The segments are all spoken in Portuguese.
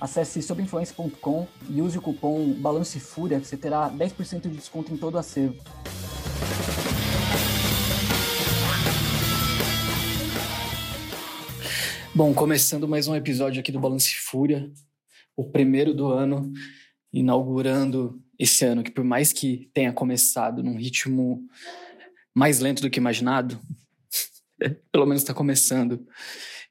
Acesse sobinfluência.com e use o cupom Balance Fúria, que você terá 10% de desconto em todo o acervo. Bom, começando mais um episódio aqui do Balance Fúria, o primeiro do ano, inaugurando esse ano, que por mais que tenha começado num ritmo mais lento do que imaginado, pelo menos está começando.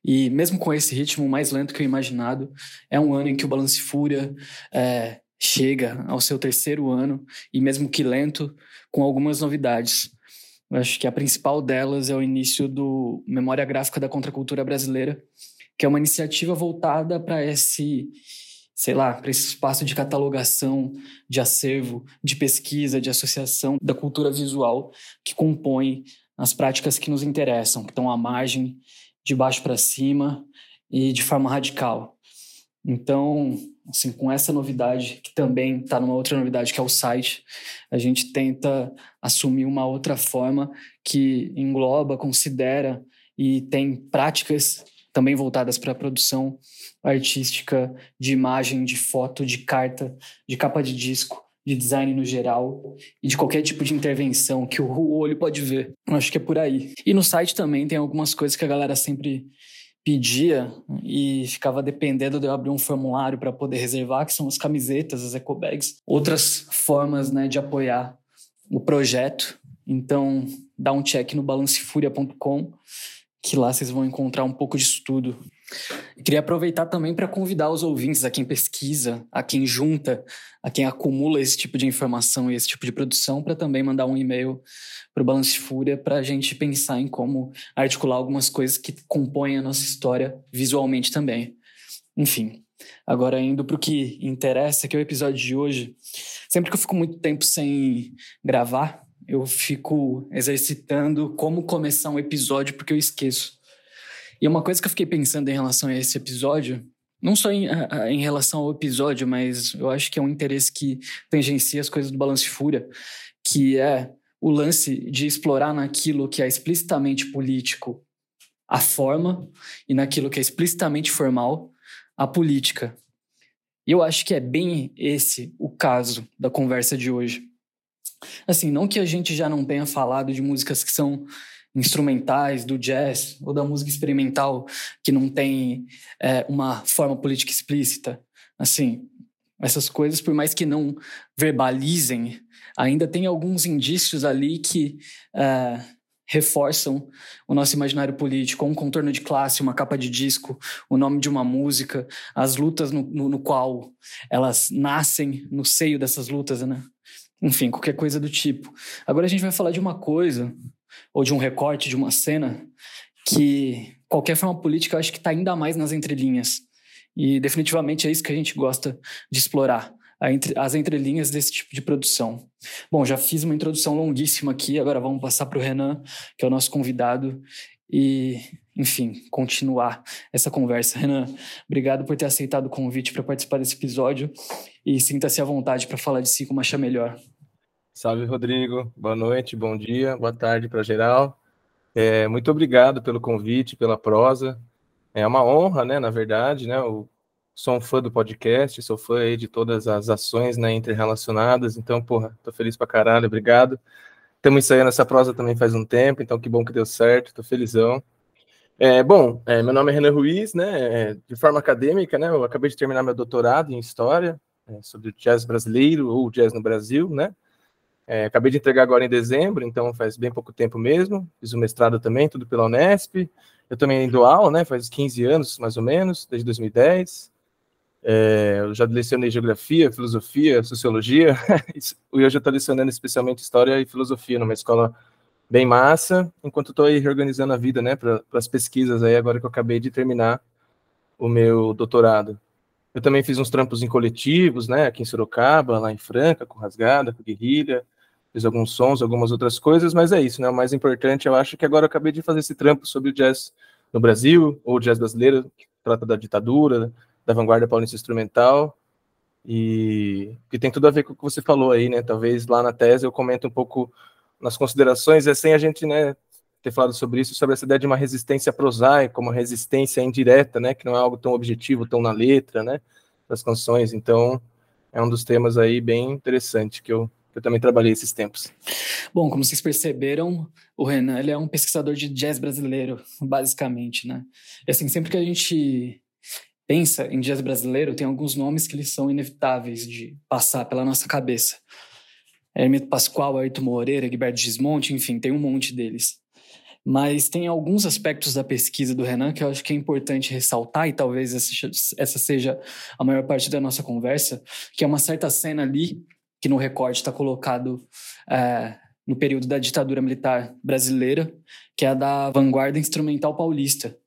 E mesmo com esse ritmo mais lento que o imaginado, é um ano em que o Balance Fúria é, chega ao seu terceiro ano, e mesmo que lento, com algumas novidades. Eu acho que a principal delas é o início do Memória Gráfica da Contracultura Brasileira, que é uma iniciativa voltada para esse, sei lá, para esse espaço de catalogação, de acervo, de pesquisa, de associação da cultura visual que compõe as práticas que nos interessam, que estão à margem, de baixo para cima e de forma radical. Então, assim, com essa novidade, que também está numa outra novidade, que é o site, a gente tenta assumir uma outra forma que engloba, considera e tem práticas também voltadas para a produção artística de imagem, de foto, de carta, de capa de disco, de design no geral e de qualquer tipo de intervenção que o olho pode ver. Eu acho que é por aí. E no site também tem algumas coisas que a galera sempre pedia e ficava dependendo de eu abrir um formulário para poder reservar, que são as camisetas, as eco bags, outras formas né, de apoiar o projeto. Então, dá um check no balancefuria.com, que lá vocês vão encontrar um pouco disso tudo. Queria aproveitar também para convidar os ouvintes, a quem pesquisa, a quem junta, a quem acumula esse tipo de informação e esse tipo de produção, para também mandar um e-mail para o Balance Fúria para a gente pensar em como articular algumas coisas que compõem a nossa história visualmente também. Enfim, agora indo para o que interessa, que é o episódio de hoje. Sempre que eu fico muito tempo sem gravar, eu fico exercitando como começar um episódio porque eu esqueço. E uma coisa que eu fiquei pensando em relação a esse episódio, não só em, a, em relação ao episódio, mas eu acho que é um interesse que tangencia as coisas do Balance Fúria, que é o lance de explorar naquilo que é explicitamente político a forma e naquilo que é explicitamente formal a política. E eu acho que é bem esse o caso da conversa de hoje. Assim, não que a gente já não tenha falado de músicas que são instrumentais do jazz ou da música experimental que não tem é, uma forma política explícita. Assim, essas coisas, por mais que não verbalizem, ainda tem alguns indícios ali que é, reforçam o nosso imaginário político, um contorno de classe, uma capa de disco, o nome de uma música, as lutas no, no, no qual elas nascem no seio dessas lutas, né? Enfim, qualquer coisa do tipo. Agora a gente vai falar de uma coisa ou de um recorte de uma cena que qualquer forma política eu acho que está ainda mais nas entrelinhas. E definitivamente é isso que a gente gosta de explorar, as entrelinhas desse tipo de produção. Bom, já fiz uma introdução longuíssima aqui, agora vamos passar para o Renan, que é o nosso convidado, e, enfim, continuar essa conversa. Renan, obrigado por ter aceitado o convite para participar desse episódio e sinta-se à vontade para falar de si como achar melhor. Salve, Rodrigo. Boa noite, bom dia, boa tarde para geral. É, muito obrigado pelo convite, pela prosa. É uma honra, né, na verdade, né? Eu sou um fã do podcast, sou fã aí de todas as ações, né, interrelacionadas. Então, porra, tô feliz pra caralho, obrigado. Estamos ensaiando essa prosa também faz um tempo, então que bom que deu certo, tô felizão. É, bom, é, meu nome é Renan Ruiz, né? É, de forma acadêmica, né? Eu acabei de terminar meu doutorado em História é, sobre o jazz brasileiro ou jazz no Brasil, né? É, acabei de entregar agora em dezembro, então faz bem pouco tempo mesmo. Fiz o mestrado também, tudo pela Unesp. Eu também dou aula, né? Faz 15 anos, mais ou menos, desde 2010. É, eu já lecionei geografia, filosofia, sociologia, e hoje eu estou lecionando especialmente história e filosofia numa escola bem massa, enquanto estou aí reorganizando a vida, né, para as pesquisas aí, agora que eu acabei de terminar o meu doutorado. Eu também fiz uns trampos em coletivos, né, aqui em Sorocaba, lá em Franca, com Rasgada, com Guerrilha, fiz alguns sons, algumas outras coisas, mas é isso, né, o mais importante, eu acho que agora eu acabei de fazer esse trampo sobre o jazz no Brasil, ou o jazz brasileiro, que trata da ditadura, da vanguarda paulista instrumental, e que tem tudo a ver com o que você falou aí, né, talvez lá na tese eu comento um pouco nas considerações, é sem a gente, né, ter falado sobre isso, sobre essa ideia de uma resistência prosaica, uma resistência indireta, né, que não é algo tão objetivo, tão na letra, né, das canções. Então, é um dos temas aí bem interessante que eu, eu também trabalhei esses tempos. Bom, como vocês perceberam, o Renan ele é um pesquisador de jazz brasileiro, basicamente, né? E assim, sempre que a gente pensa em jazz brasileiro, tem alguns nomes que eles são inevitáveis de passar pela nossa cabeça. Hermeto Pascoal, Ayrton Moreira, Gilberto Gismonte, enfim, tem um monte deles. Mas tem alguns aspectos da pesquisa do Renan que eu acho que é importante ressaltar, e talvez essa seja a maior parte da nossa conversa, que é uma certa cena ali, que no recorte está colocado é, no período da ditadura militar brasileira, que é a da vanguarda instrumental paulista,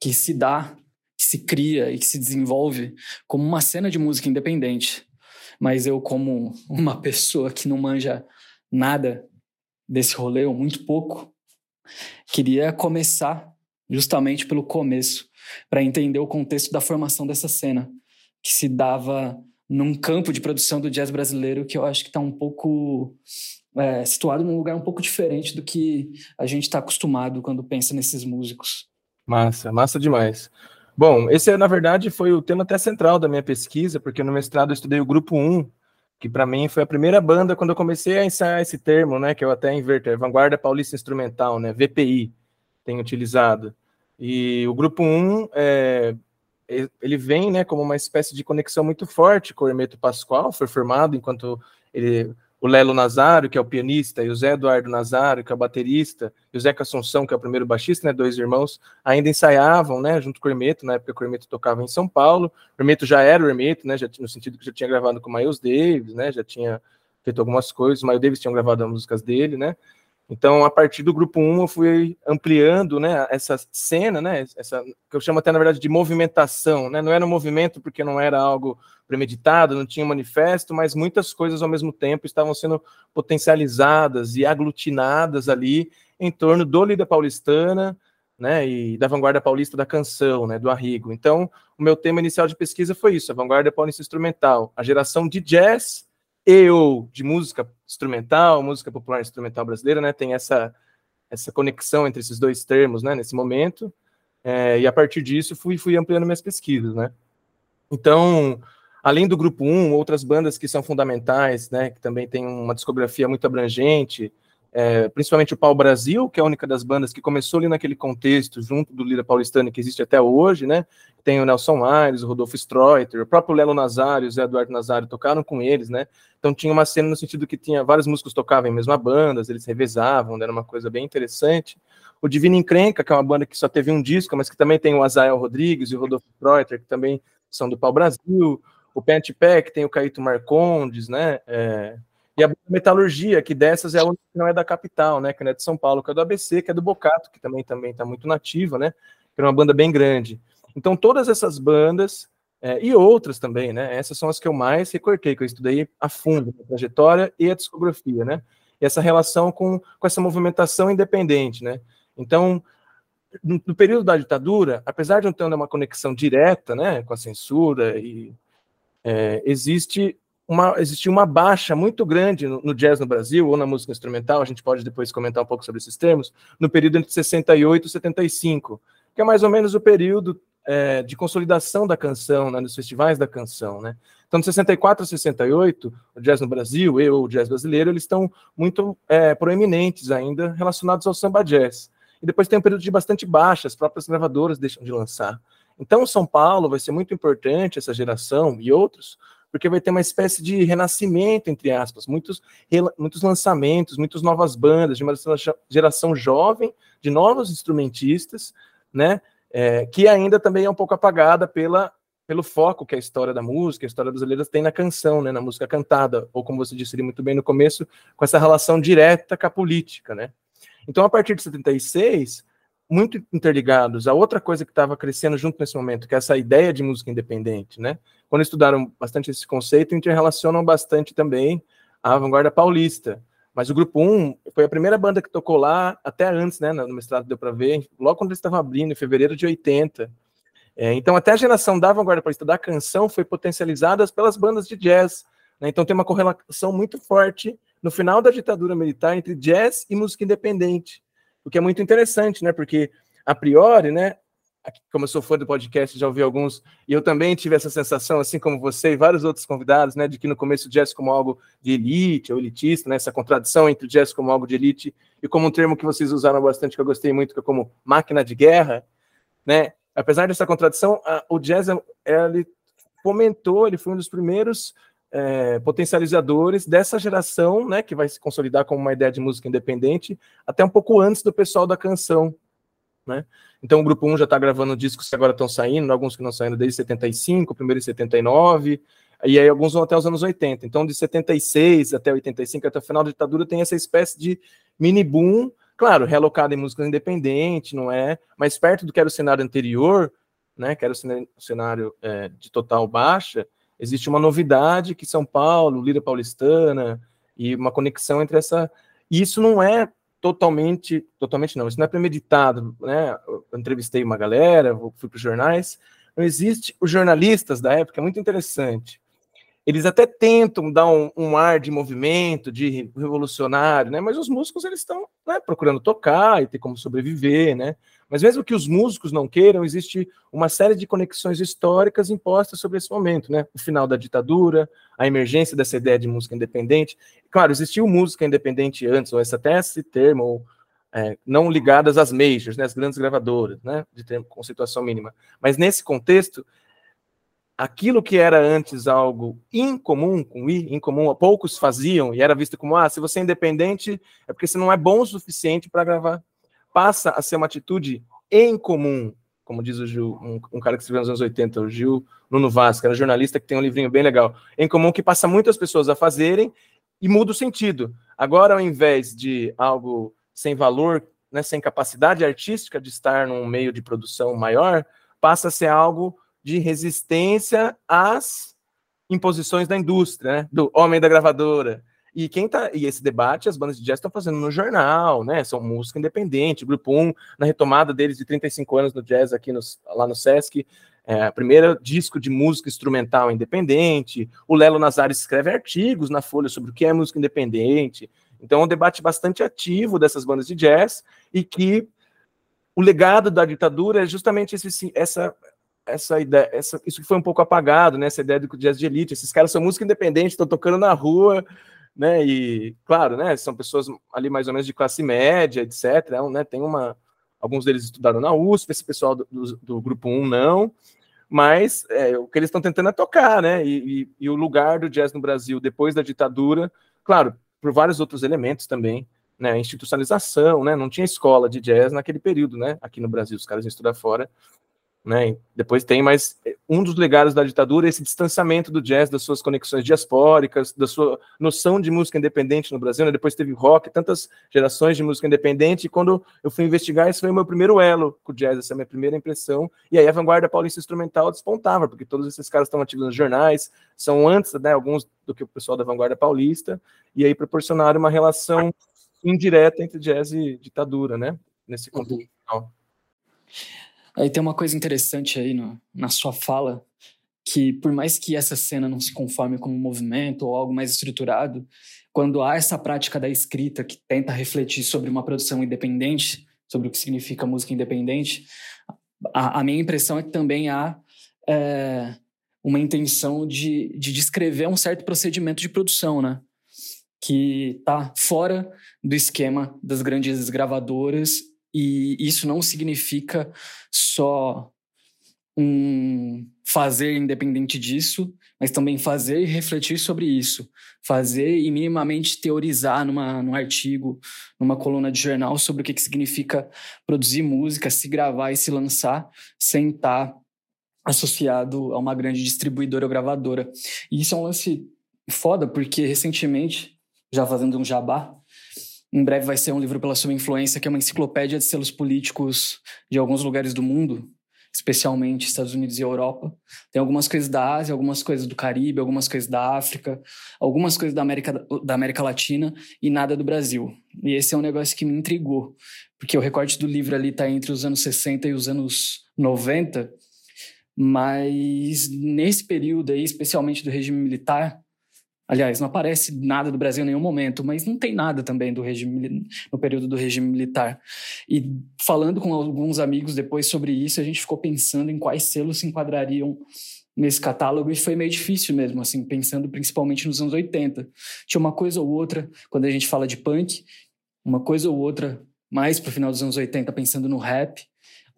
que se dá, que se cria e que se desenvolve como uma cena de música independente. Mas eu, como uma pessoa que não manja nada desse rolê, ou muito pouco, Queria começar justamente pelo começo, para entender o contexto da formação dessa cena, que se dava num campo de produção do jazz brasileiro que eu acho que está um pouco é, situado num lugar um pouco diferente do que a gente está acostumado quando pensa nesses músicos. Massa, massa demais. Bom, esse na verdade foi o tema até central da minha pesquisa, porque no mestrado eu estudei o grupo 1 que para mim foi a primeira banda quando eu comecei a ensaiar esse termo, né, que eu até inverto, é Vanguarda Paulista Instrumental, né, VPI, tenho utilizado. E o grupo 1, é, ele vem, né, como uma espécie de conexão muito forte com o Hermeto Pascoal, foi formado enquanto ele o Lelo Nazário, que é o pianista, e o Zé Eduardo Nazário, que é o baterista, e o Zé Assunção, que é o primeiro baixista, né, dois irmãos, ainda ensaiavam, né, junto com o Hermeto, na época que o Hermeto tocava em São Paulo, o Hermeto já era o Hermeto, né, já, no sentido que já tinha gravado com o Miles Davis, né, já tinha feito algumas coisas, o Miles Davis tinha gravado as músicas dele, né, então, a partir do grupo 1, eu fui ampliando né, essa cena, né, essa, que eu chamo até, na verdade, de movimentação. Né? Não era um movimento porque não era algo premeditado, não tinha um manifesto, mas muitas coisas ao mesmo tempo estavam sendo potencializadas e aglutinadas ali em torno do Lida Paulistana né, e da vanguarda paulista da canção, né, do Arrigo. Então, o meu tema inicial de pesquisa foi isso, a vanguarda paulista instrumental, a geração de jazz e ou de música instrumental, música popular instrumental brasileira, né? Tem essa essa conexão entre esses dois termos, né? Nesse momento, é, e a partir disso fui fui ampliando minhas pesquisas, né? Então, além do grupo 1, outras bandas que são fundamentais, né? Que também tem uma discografia muito abrangente, é, principalmente o Pau Brasil, que é a única das bandas que começou ali naquele contexto, junto do Lira Paulistano, que existe até hoje, né? Tem o Nelson Aires, o Rodolfo Streuter, o próprio Lelo Nazário, o Zé Eduardo Nazário tocaram com eles, né? Então tinha uma cena no sentido que tinha vários músicos tocavam em mesma banda, eles revezavam, era uma coisa bem interessante. O Divino Encrenca, que é uma banda que só teve um disco, mas que também tem o Azael Rodrigues e o Rodolfo Streuter, que também são do Pau Brasil. O Pent Pack tem o Caíto Marcondes, né? É, e a metalurgia, que dessas é a única que não é da capital, né? Que não é de São Paulo, que é do ABC, que é do Bocato, que também também está muito nativa, né? Que é uma banda bem grande. Então, todas essas bandas é, e outras também, né? Essas são as que eu mais recortei, que eu estudei a fundo, a trajetória e a discografia, né? E essa relação com, com essa movimentação independente, né? Então, no, no período da ditadura, apesar de não ter uma conexão direta, né, com a censura e é, existe uma, existia uma baixa muito grande no, no, jazz no Brasil, ou na música instrumental, a gente pode depois comentar um pouco sobre esses termos, no período entre 68 e 75, que é mais ou menos o período é, de consolidação da canção, né, nos festivais da canção, né? Então, de 64 a 68, o jazz no Brasil, eu, o jazz brasileiro, eles estão muito é, proeminentes ainda relacionados ao samba jazz. E depois tem um período de bastante baixa, as próprias gravadoras deixam de lançar. Então, São Paulo vai ser muito importante, essa geração e outros, porque vai ter uma espécie de renascimento, entre aspas, muitos, muitos lançamentos, muitas novas bandas, de uma geração jovem, de novos instrumentistas, né, é, que ainda também é um pouco apagada pela, pelo foco que a história da música, a história brasileira tem na canção, né, na música cantada, ou como você disse muito bem no começo, com essa relação direta com a política, né. Então, a partir de 76, muito interligados a outra coisa que estava crescendo junto nesse momento, que é essa ideia de música independente, né? Quando estudaram bastante esse conceito, interrelacionam bastante também a vanguarda paulista. Mas o Grupo 1 foi a primeira banda que tocou lá, até antes, né, no mestrado deu para ver, logo quando eles estavam abrindo, em fevereiro de 80. É, então, até a geração da vanguarda paulista da canção foi potencializada pelas bandas de jazz. Né? Então, tem uma correlação muito forte no final da ditadura militar entre jazz e música independente, o que é muito interessante, né? Porque a priori, né? Como eu sou fã do podcast, já ouvi alguns, e eu também tive essa sensação, assim como você e vários outros convidados, né, de que no começo o jazz como algo de elite ou elitista, né, essa contradição entre o jazz como algo de elite e como um termo que vocês usaram bastante, que eu gostei muito, que é como máquina de guerra, né, apesar dessa contradição, a, o jazz, ele fomentou, ele foi um dos primeiros é, potencializadores dessa geração, né, que vai se consolidar como uma ideia de música independente, até um pouco antes do pessoal da canção. Né? Então o grupo 1 já está gravando discos que agora estão saindo, alguns que não saindo desde 75, o primeiro em 79, e aí alguns vão até os anos 80. Então de 76 até 85, até o final da ditadura, tem essa espécie de mini boom, claro, realocado em música independente, não é? Mas perto do que era o cenário anterior, né, que era o cenário é, de total baixa, existe uma novidade que São Paulo, Lira Paulistana, e uma conexão entre essa. E isso não é totalmente, totalmente não, isso não é premeditado, né? Eu entrevistei uma galera, fui para os jornais. Não existe os jornalistas da época, é muito interessante. Eles até tentam dar um, um ar de movimento, de revolucionário, né? Mas os músicos eles estão né, procurando tocar e ter como sobreviver, né? Mas mesmo que os músicos não queiram, existe uma série de conexões históricas impostas sobre esse momento, né? O final da ditadura, a emergência dessa ideia de música independente. Claro, existiu música independente antes, ou essa, até esse termo, ou, é, não ligadas às majors, né, as grandes gravadoras, né, de termo, conceituação mínima. Mas nesse contexto, aquilo que era antes algo incomum, com I, incomum, poucos faziam, e era visto como, ah, se você é independente, é porque você não é bom o suficiente para gravar passa a ser uma atitude em comum, como diz o Gil, um, um, cara que escreveu nos anos 80, o Gil Nuno que era jornalista que tem um livrinho bem legal, em comum que passa muitas pessoas a fazerem e muda o sentido. Agora, ao invés de algo sem valor, né, sem capacidade artística de estar num meio de produção maior, passa a ser algo de resistência às imposições da indústria, né, do homem da gravadora, e quem tá. E esse debate as bandas de jazz estão fazendo no jornal, né? São música independente, grupo 1, na retomada deles de 35 anos no jazz aqui no, lá no Sesc. É, primeiro disco de música instrumental independente. O Lelo Nazares escreve artigos na Folha sobre o que é música independente. Então, é um debate bastante ativo dessas bandas de jazz e que o legado da ditadura é justamente esse, essa, essa ideia, essa, isso que foi um pouco apagado, né? Essa ideia do jazz de elite. Esses caras são música independente, estão tocando na rua, né? E claro, né? São pessoas ali mais ou menos de classe média, etc. Né? Tem uma, alguns deles estudaram na USP, esse pessoal do, do, do grupo 1 não, mas é, o que eles estão tentando é tocar, né? E, e, e, o lugar do jazz no Brasil depois da ditadura, claro, por vários outros elementos também, né? Institucionalização, né? Não tinha escola de jazz naquele período, né? Aqui no Brasil, os caras iam estudar fora. Né? Depois tem mais eh, um dos legados da ditadura, esse distanciamento do jazz das suas conexões diaspóricas, da sua noção de música independente no Brasil. Né? Depois teve rock, tantas gerações de música independente. E quando eu fui investigar, esse foi o meu primeiro elo com o jazz, essa é a minha primeira impressão. E aí a vanguarda paulista instrumental despontava, porque todos esses caras estão ativos nos jornais, são antes, né, alguns do que o pessoal da vanguarda paulista, e aí proporcionaram uma relação indireta entre jazz e ditadura, né? Nesse contexto. Uhum. Aí tem uma coisa interessante aí no, na sua fala, que por mais que essa cena não se conforme como um movimento ou algo mais estruturado, quando há essa prática da escrita que tenta refletir sobre uma produção independente, sobre o que significa música independente, a, a minha impressão é que também há é, uma intenção de, de descrever um certo procedimento de produção, né? Que está fora do esquema das grandes gravadoras e isso não significa só um fazer independente disso, mas também fazer e refletir sobre isso. Fazer e minimamente teorizar numa, num artigo, numa coluna de jornal sobre o que, que significa produzir música, se gravar e se lançar sem estar associado a uma grande distribuidora ou gravadora. E isso é um lance foda, porque recentemente, já fazendo um jabá, Em breve vai ser um livro pela sua influência, que é uma enciclopédia de selos políticos de alguns lugares do mundo, especialmente Estados Unidos e Europa. Tem algumas coisas da Ásia, algumas coisas do Caribe, algumas coisas da África, algumas coisas da América, da América Latina e nada do Brasil. E esse é um negócio que me intrigou, porque o recorte do livro ali está entre os anos 60 e os anos 90, mas nesse período aí, especialmente do regime militar, Aliás, não aparece nada do Brasil em nenhum momento, mas não tem nada também do regime no período do regime militar. E falando com alguns amigos depois sobre isso, a gente ficou pensando em quais selos se enquadrariam nesse catálogo e foi meio difícil mesmo, assim, pensando principalmente nos anos 80. Tinha uma coisa ou outra, quando a gente fala de punk, uma coisa ou outra mais para o final dos anos 80 pensando no rap,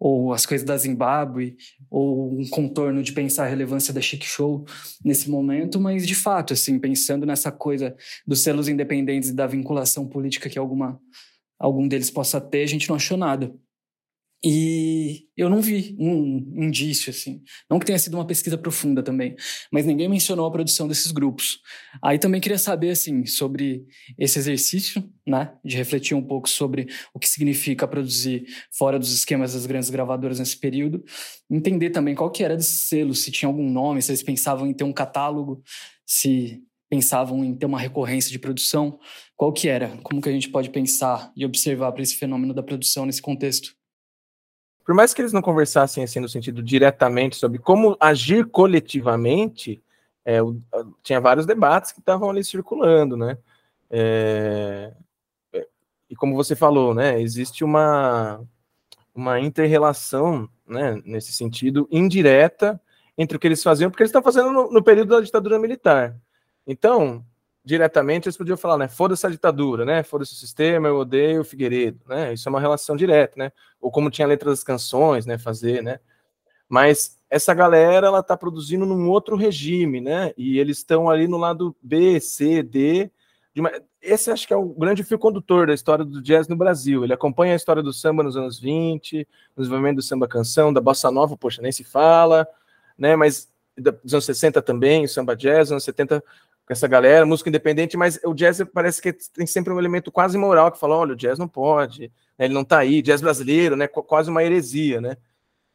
ou as coisas da Zimbábue, ou um contorno de pensar a relevância da Chic Show nesse momento, mas de fato, assim, pensando nessa coisa dos selos independentes e da vinculação política que alguma algum deles possa ter, a gente não achou nada. E eu não vi um indício, assim. Não que tenha sido uma pesquisa profunda também, mas ninguém mencionou a produção desses grupos. Aí também queria saber, assim, sobre esse exercício, né, de refletir um pouco sobre o que significa produzir fora dos esquemas das grandes gravadoras nesse período. Entender também qual que era desse selo, se tinha algum nome, se eles pensavam em ter um catálogo, se pensavam em ter uma recorrência de produção, qual que era? Como que a gente pode pensar e observar para esse fenômeno da produção nesse contexto? Por mais que eles não conversassem assim no sentido diretamente sobre como agir coletivamente, é, tinha vários debates que estavam ali circulando, né? É, é, e como você falou, né, existe uma uma interrelação, né, nesse sentido indireta entre o que eles faziam, porque eles estão fazendo no, no período da ditadura militar. Então, diretamente, eles podiam falar, né? Foda-se a ditadura, né? Foda-se o sistema, eu odeio o Figueiredo, né? Isso é uma relação direta, né? Ou como tinha a letra das canções, né? Fazer, né? Mas essa galera, ela tá produzindo num outro regime, né? E eles estão ali no lado B, C, D. Uma... Esse acho que é o grande fio condutor da história do jazz no Brasil. Ele acompanha a história do samba nos anos 20, no desenvolvimento do samba canção, da bossa nova, poxa, nem se fala, né? Mas dos anos 60 também, o samba jazz, anos 70 com essa galera, música independente, mas o jazz parece que tem sempre um elemento quase moral que fala, olha, o jazz não pode, né, ele não tá aí, jazz brasileiro, né, quase uma heresia, né?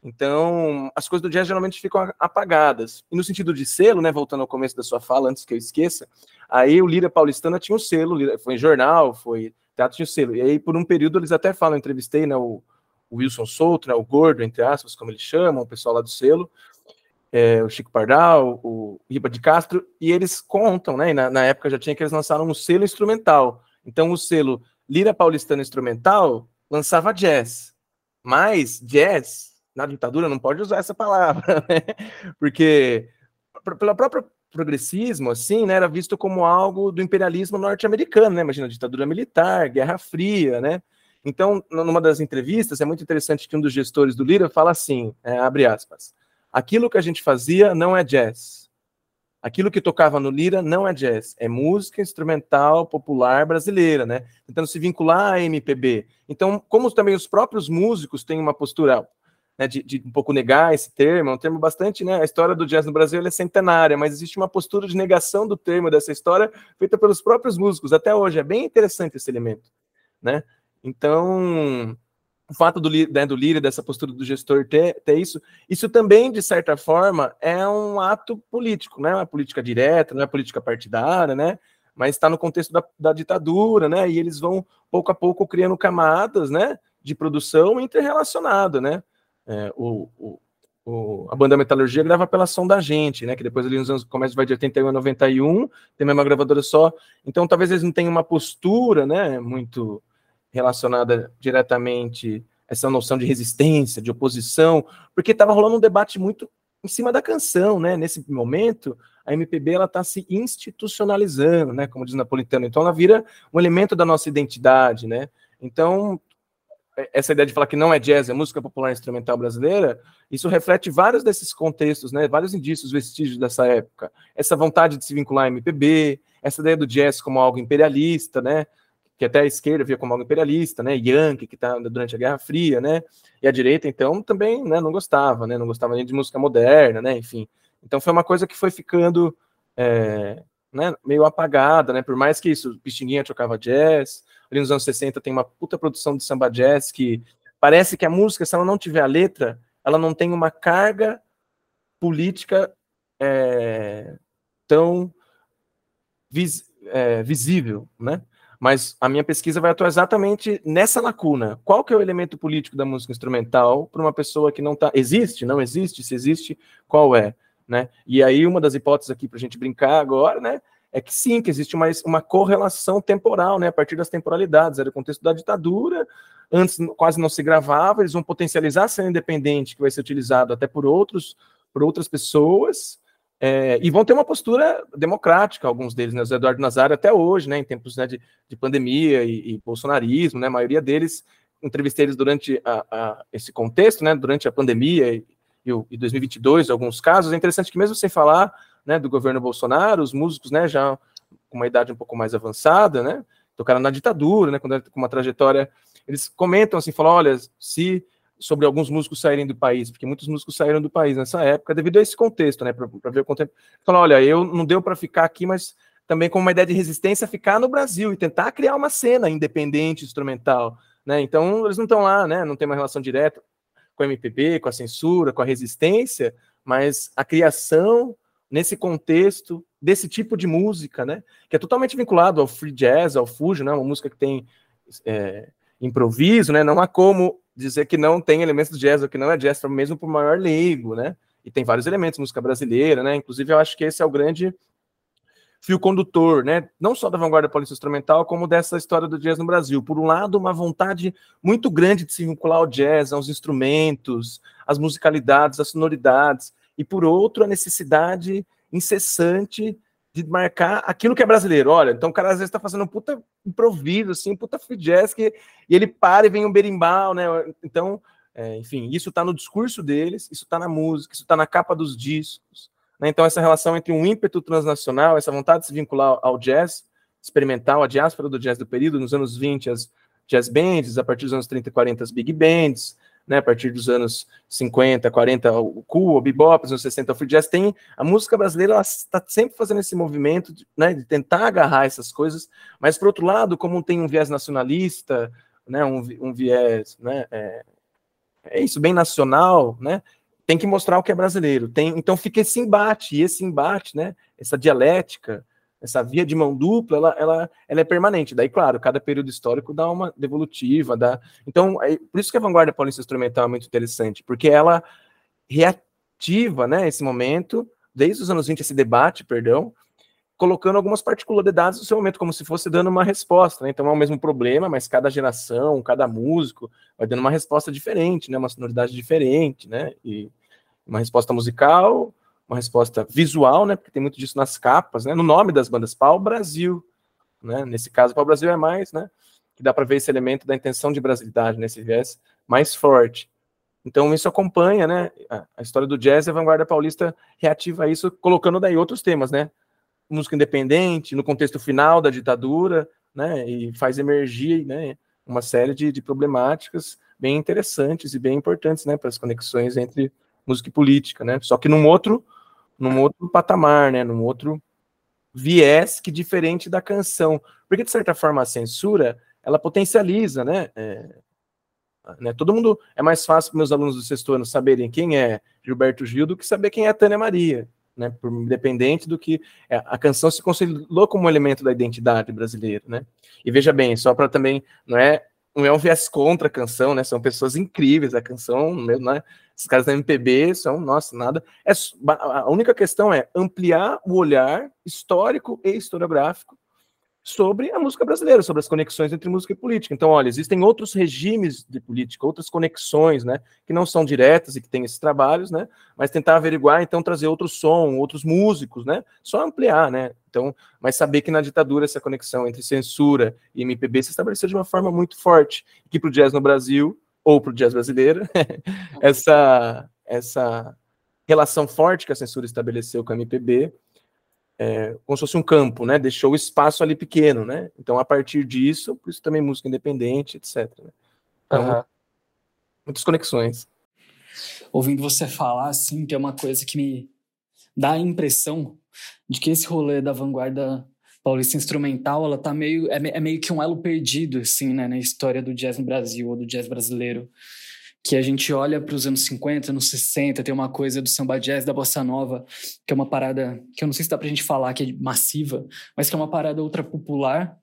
Então, as coisas do jazz geralmente ficam apagadas. E no sentido de selo, né, voltando ao começo da sua fala, antes que eu esqueça, aí o Lira Paulistana tinha um selo, foi em jornal, foi teatro tinha um selo. E aí, por um período, eles até falam, entrevistei, né, o, o Wilson Souto, né, o Gordo, entre aspas, como eles chamam, o pessoal lá do selo, é, o Chico Pardal, o Riba de Castro, e eles contam, né? Na, na, época já tinha que eles lançaram um selo instrumental. Então o selo Lira Paulistana Instrumental lançava jazz. Mas jazz, na ditadura, não pode usar essa palavra, né? Porque pela própria progressismo, assim, né, era visto como algo do imperialismo norte-americano, né? Imagina, ditadura militar, Guerra Fria, né? Então, numa das entrevistas, é muito interessante que um dos gestores do Lira fala assim, é, abre aspas, Aquilo que a gente fazia não é jazz. Aquilo que tocava no Lira não é jazz, é música instrumental popular brasileira, né? Tentando se vincular à MPB. Então, como também os próprios músicos têm uma postura né, de, de, um pouco negar esse termo, é um termo bastante, né? A história do jazz no Brasil é centenária, mas existe uma postura de negação do termo dessa história feita pelos próprios músicos até hoje. É bem interessante esse elemento, né? Então, o fato do, né, do líder, dessa postura do gestor ter, ter isso, isso também, de certa forma, é um ato político, não é política direta, não é política partidária, né? Mas está no contexto da, da, ditadura, né? E eles vão, pouco a pouco, criando camadas, né? De produção interrelacionada, né? É, o, o, o, a banda Metalurgia grava pela Som da Gente, né? Que depois ali nos anos, começa vai de 81 a 91, tem uma gravadora só. Então, talvez eles não tenham uma postura, né? Muito relacionada diretamente a essa noção de resistência, de oposição, porque estava rolando um debate muito em cima da canção, né? Nesse momento, a MPB ela está se institucionalizando, né? Como diz Napolitano, então ela vira um elemento da nossa identidade, né? Então é, essa ideia de falar que não é jazz, é música popular instrumental brasileira, isso reflete vários desses contextos, né? Vários indícios, vestígios dessa época. Essa vontade de se vincular à MPB, essa ideia do jazz como algo imperialista, né? Que até a esquerda via como algo imperialista, né? Yankee, que está durante a Guerra Fria, né? E a direita, então, também né, não gostava, né? Não gostava nem de música moderna, né? Enfim. Então foi uma coisa que foi ficando é, né, meio apagada, né? Por mais que isso, Pixinguinha tocava jazz, ali nos anos 60 tem uma puta produção de samba jazz que parece que a música, se ela não tiver a letra, ela não tem uma carga política é, tão vis, é, visível, né? Mas a minha pesquisa vai atuar exatamente nessa lacuna. Qual que é o elemento político da música instrumental para uma pessoa que não está... Existe? Não existe? Se existe, qual é? Né? E aí uma das hipóteses aqui para a gente brincar agora, né, é que sim, que existe uma, uma correlação temporal, né, a partir das temporalidades, era o contexto da ditadura, antes quase não se gravava, eles vão potencializar a cena independente, que vai ser utilizado até por outros, por outras pessoas, é, e vão ter uma postura democrática, alguns deles, né, o Eduardo Nazário até hoje, né, em tempos né, de, de pandemia e, e, bolsonarismo, né, a maioria deles, entrevistei eles durante a, a, esse contexto, né, durante a pandemia e, e 2022, em alguns casos, é interessante que mesmo sem falar né, do governo Bolsonaro, os músicos, né, já com uma idade um pouco mais avançada, né, tocaram na ditadura, né, com uma trajetória, eles comentam assim, falam, olha, se sobre alguns músicos saírem do país, porque muitos músicos saíram do país nessa época, devido a esse contexto, né, para ver o contexto. Falam, olha, eu não deu para ficar aqui, mas também com uma ideia de resistência, ficar no Brasil e tentar criar uma cena independente, instrumental, né, então eles não estão lá, né, não tem uma relação direta com a MPB, com a censura, com a resistência, mas a criação nesse contexto desse tipo de música, né? Que é totalmente vinculado ao free jazz, ao fusion, né? Uma música que tem é, improviso, né? Não há como dizer que não tem elementos de jazz ou que não é jazz, mesmo para o maior leigo, né? E tem vários elementos, música brasileira, né? Inclusive, eu acho que esse é o grande fio condutor, né? Não só da vanguarda paulista instrumental, como dessa história do jazz no Brasil. Por um lado, uma vontade muito grande de se vincular ao jazz, aos instrumentos, às musicalidades, às sonoridades e por outro, a necessidade incessante de marcar aquilo que é brasileiro. Olha, então o cara às vezes está fazendo um puta improviso, assim, um puta free jazz, que, e ele para e vem um berimbau, né? Então, é, enfim, isso está no discurso deles, isso está na música, isso está na capa dos discos. Né? Então, essa relação entre um ímpeto transnacional, essa vontade de se vincular ao jazz experimental, a diáspora do jazz do período, nos anos 20, as jazz bands, a partir dos anos 30 e 40, as big bands, né, a partir dos anos 50, 40, o cool, o bebop, nos anos 60, o free jazz, tem a música brasileira está sempre fazendo esse movimento de, né, de tentar agarrar essas coisas, mas por outro lado, como tem um viés nacionalista, né, um, um viés, né, é, é, isso, bem nacional, né, tem que mostrar o que é brasileiro. Tem, então fica esse embate, e esse embate, né, essa dialética, essa via de mão dupla, ela, ela, ela é permanente. Daí, claro, cada período histórico dá uma devolutiva, dá. Então, é, por isso que a vanguarda paulista instrumental é muito interessante, porque ela reativa, né, esse momento, desde os anos 20, esse debate, perdão, colocando algumas particularidades no seu momento, como se fosse dando uma resposta, né? Então é o mesmo problema, mas cada geração, cada músico vai dando uma resposta diferente, né? Uma sonoridade diferente, né? E uma resposta musical uma resposta visual, né? Porque tem muito disso nas capas, né? No nome das bandas, Pau Brasil, né? Nesse caso, Pau Brasil é mais, né? Que dá para ver esse elemento da intenção de brasilidade nesse viés mais forte. Então isso acompanha, né? A história do jazz e a vanguarda paulista reativa isso, colocando daí outros temas, né? Música independente, no contexto final da ditadura, né? E faz emergir, né? Uma série de, de problemáticas bem interessantes e bem importantes, né? Para as conexões entre música e política, né? Só que num outro num outro patamar, né? Num outro viés que diferente da canção. Porque, de certa forma, a censura, ela potencializa, né? É, né? Todo mundo, é mais fácil para meus alunos do sexto ano saberem quem é Gilberto Gil do que saber quem é Tânia Maria, né? Por, independente do que... É, a canção se consolidou como um elemento da identidade brasileira, né? E veja bem, só para também, não é não é um viés contra a canção, né? São pessoas incríveis, a canção, né? Esses caras da MPB são, nossa, nada. É, a única questão é ampliar o olhar histórico e historiográfico sobre a música brasileira, sobre as conexões entre música e política. Então, olha, existem outros regimes de política, outras conexões, né, que não são diretas e que têm esses trabalhos, né, mas tentar averiguar, então trazer outro som, outros músicos, né, só ampliar, né. Então, mas saber que na ditadura essa conexão entre censura e MPB se estabeleceu de uma forma muito forte, que para o jazz no Brasil ou para o jazz brasileiro, essa essa relação forte que a censura estabeleceu com a MPB é, como se fosse um campo, né? Deixou o espaço ali pequeno, né? Então, a partir disso, por isso também música independente, etc. Né? Então, uhum. muitas conexões. Ouvindo você falar, assim, tem uma coisa que me dá a impressão de que esse rolê da vanguarda paulista instrumental, ela tá meio é, é, meio que um elo perdido assim, né, na história do jazz no Brasil ou do jazz brasileiro. Que a gente olha para os anos 50, anos 60, tem uma coisa do samba jazz, da bossa nova, que é uma parada que eu não sei se dá pra gente falar que é massiva, mas que é uma parada ultra popular.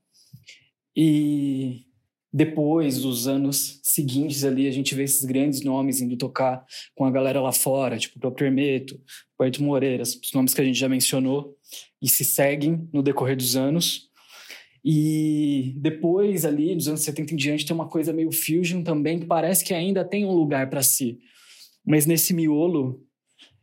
E depois, os anos seguintes ali, a gente vê esses grandes nomes indo tocar com a galera lá fora, tipo o próprio Hermeto, Puerto Moreira, os nomes que a gente já mencionou, e se seguem no decorrer dos anos. E depois, ali, dos anos 70 em diante, tem uma coisa meio fusion também, que parece que ainda tem um lugar para si. Mas nesse miolo,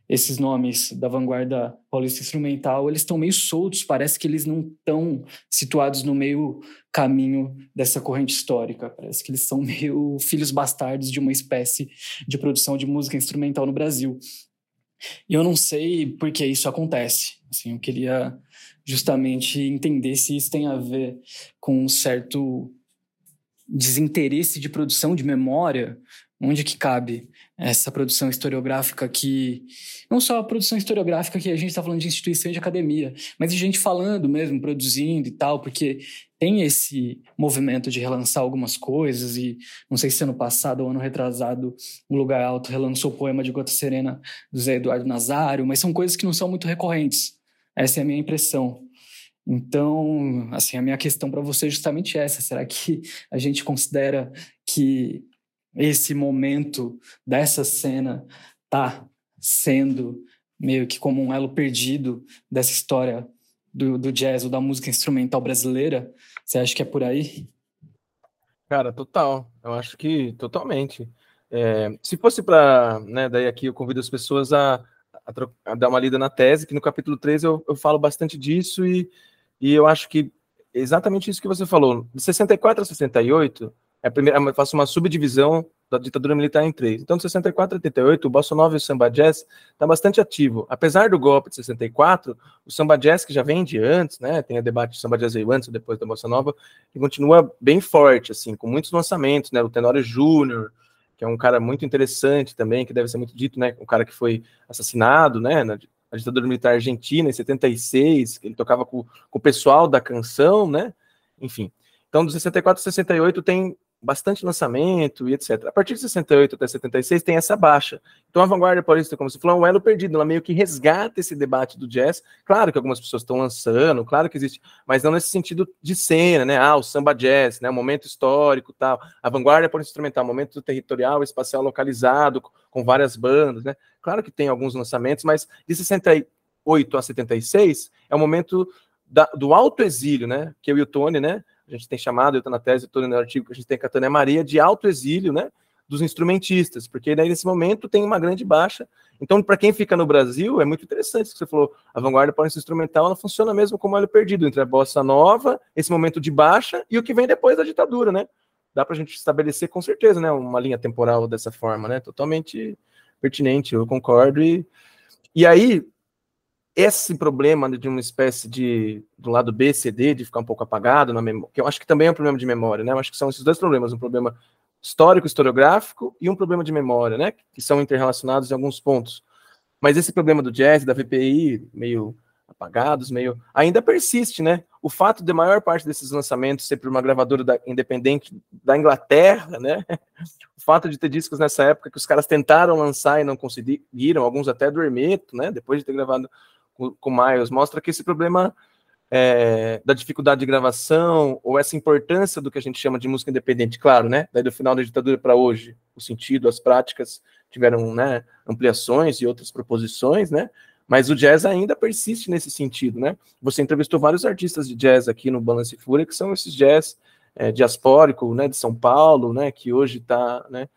esses nomes da vanguarda paulista instrumental, eles estão meio soltos, parece que eles não estão situados no meio caminho dessa corrente histórica, parece que eles são meio filhos bastardos de uma espécie de produção de música instrumental no Brasil. E eu não sei por que isso acontece. Assim, eu queria justamente entender se isso tem a ver com um certo desinteresse de produção de memória, onde que cabe essa produção historiográfica que não só a produção historiográfica que a gente está falando de instituição de academia, mas de gente falando mesmo, produzindo e tal, porque tem esse movimento de relançar algumas coisas e não sei se ano passado ou ano retrasado o Lugar Alto relançou o poema de Gota Serena do Zé Eduardo Nazário, mas são coisas que não são muito recorrentes. Essa é a minha impressão. Então, assim, a minha questão para você é justamente essa. Será que a gente considera que esse momento dessa cena tá sendo meio que como um elo perdido dessa história do, do jazz ou da música instrumental brasileira? Você acha que é por aí? Cara, total. Eu acho que totalmente. É, se fosse para, né, daí aqui eu convido as pessoas a, a, a, dar uma lida na tese, que no capítulo 3 eu, eu falo bastante disso e, e eu acho que exatamente isso que você falou. De 64 a 68, é a primeira, eu faço uma subdivisão da ditadura militar em três. Então, de 64 a 88, o bossa nova e o samba jazz está bastante ativo. Apesar do golpe de 64, o samba jazz, que já vem de antes, né, tem a debate de samba jazz veio antes ou depois da bossa nova, que continua bem forte, assim, com muitos lançamentos, né, o Tenório Júnior, que é um cara muito interessante também, que deve ser muito dito, né, um cara que foi assassinado, né, na, ditadura militar argentina, em 76, ele tocava com, com o pessoal da canção, né, enfim. Então, dos 64 a 68 tem bastante lançamento e etc. A partir de 68 até 76 tem essa baixa. Então a vanguarda paulista, como você falou, é um elo perdido, ela meio que resgata esse debate do jazz. Claro que algumas pessoas estão lançando, claro que existe, mas não nesse sentido de cena, né? Ah, o samba jazz, né? O momento histórico, tal. A vanguarda paulista instrumental, momento territorial, espacial localizado, com várias bandas, né? Claro que tem alguns lançamentos, mas de 68 a 76 é o momento da, do alto exílio, né? Que eu e o Tony, né? A gente tem chamado, eu estou na tese, estou no artigo que a gente tem Catânia Maria, de alto exílio, né, dos instrumentistas, porque daí nesse momento tem uma grande baixa. Então, para quem fica no Brasil, é muito interessante que você falou, a vanguarda para instrumental, ela funciona mesmo como óleo perdido entre a bossa nova, esse momento de baixa e o que vem depois da ditadura, né? Dá para a gente estabelecer com certeza, né, uma linha temporal dessa forma, né? Totalmente pertinente, eu concordo. E, e aí, esse problema de uma espécie de do lado B, de ficar um pouco apagado na memória, que eu acho que também é um problema de memória, né? Eu acho que são esses dois problemas, um problema histórico, historiográfico e um problema de memória, né? Que são interrelacionados em alguns pontos. Mas esse problema do jazz, da VPI, meio apagados, meio ainda persiste, né? O fato de a maior parte desses lançamentos ser por uma gravadora da, independente da Inglaterra, né? O fato de ter discos nessa época que os caras tentaram lançar e não conseguiram, alguns até do Hermeto, né? Depois de ter gravado com, o Miles, mostra que esse problema é, da dificuldade de gravação, ou essa importância do que a gente chama de música independente, claro, né? Daí do final da ditadura para hoje, o sentido, as práticas tiveram né, ampliações e outras proposições, né? Mas o jazz ainda persiste nesse sentido, né? Você entrevistou vários artistas de jazz aqui no Balance Fúria, que são esses jazz é, diaspórico, né, de São Paulo, né, que hoje está, né,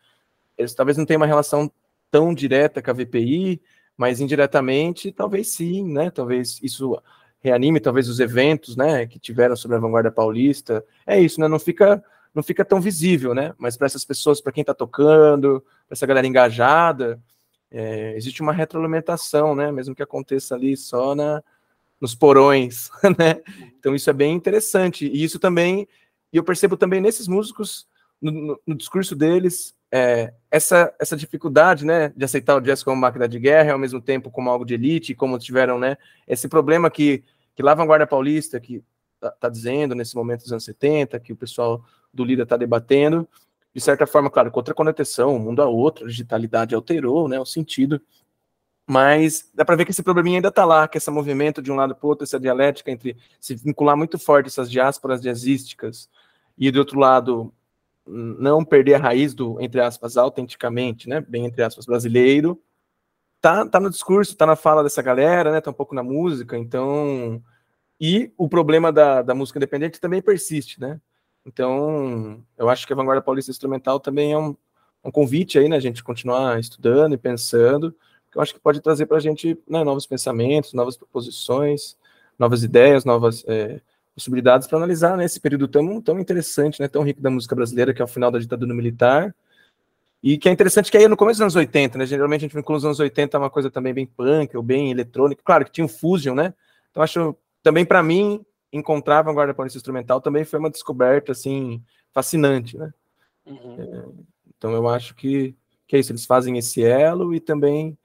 eles talvez não tenham uma relação tão direta com a VPI, mas indiretamente, talvez sim, né? Talvez isso reanime, talvez os eventos, né, que tiveram sobre a vanguarda paulista. É isso, né? Não fica, não fica tão visível, né? Mas para essas pessoas, para quem está tocando, para essa galera engajada, é, existe uma retroalimentação, né? Mesmo que aconteça ali só na, nos porões, né? Então isso é bem interessante. E isso também, e eu percebo também nesses músicos, no, no, no discurso deles, é, essa, essa dificuldade, né, de aceitar o jazz como máquina de guerra, ao mesmo tempo como algo de elite, como tiveram, né, esse problema que, que lá Vanguarda Paulista, que está tá dizendo nesse momento dos anos 70, que o pessoal do Lida está debatendo, de certa forma, claro, com outra conotação, um mundo a outro, a digitalidade alterou né, o sentido, mas dá para ver que esse probleminha ainda está lá, que esse movimento de um lado para o outro, essa dialética entre se vincular muito forte essas diásporas jazzísticas e, do outro lado, não perder a raiz do, entre aspas, autenticamente, né, bem entre aspas, brasileiro, tá, tá no discurso, tá na fala dessa galera, né, tá um pouco na música, então... E o problema da, da música independente também persiste, né? Então, eu acho que a Vanguarda Paulista Instrumental também é um, um convite aí, né, a gente continuar estudando e pensando, que eu acho que pode trazer para a gente né, novos pensamentos, novas proposições, novas ideias, novas é, possibilidades para analisar né, esse período tão, tão interessante, né, tão rico da música brasileira, que é o final da ditadura militar, e que é interessante que aí no começo dos anos 80, né, geralmente a gente vincula os anos 80 uma coisa também bem punk, ou bem eletrônica, claro que tinha o Fusion, né, então acho, também para mim, encontrar a Vanguarda Paulista Instrumental também foi uma descoberta, assim, fascinante, né, uhum. é, então eu acho que, que é isso, eles fazem esse elo e também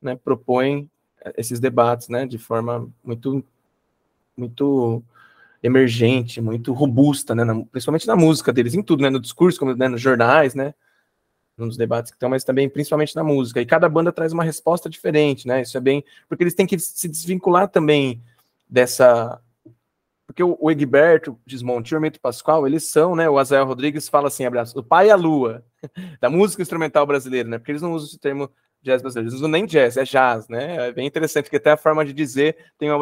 né, propõem esses debates, né, de forma muito, muito emergente, muito robusta, né, na, principalmente na música deles, em tudo, né, no discurso, como né, nos jornais, né, nos debates que estão, mas também principalmente na música. E cada banda traz uma resposta diferente, né? Isso é bem, porque eles têm que se desvincular também dessa porque o, o Egberto Desmonte o Hermeto Pascoal, eles são, né? O Azael Rodrigues fala assim, abraço, o pai e a lua da música instrumental brasileira, né? Porque eles não usam esse termo jazz brasileiro. Eles usam nem jazz, é jazz, né? É bem interessante, porque até a forma de dizer tem um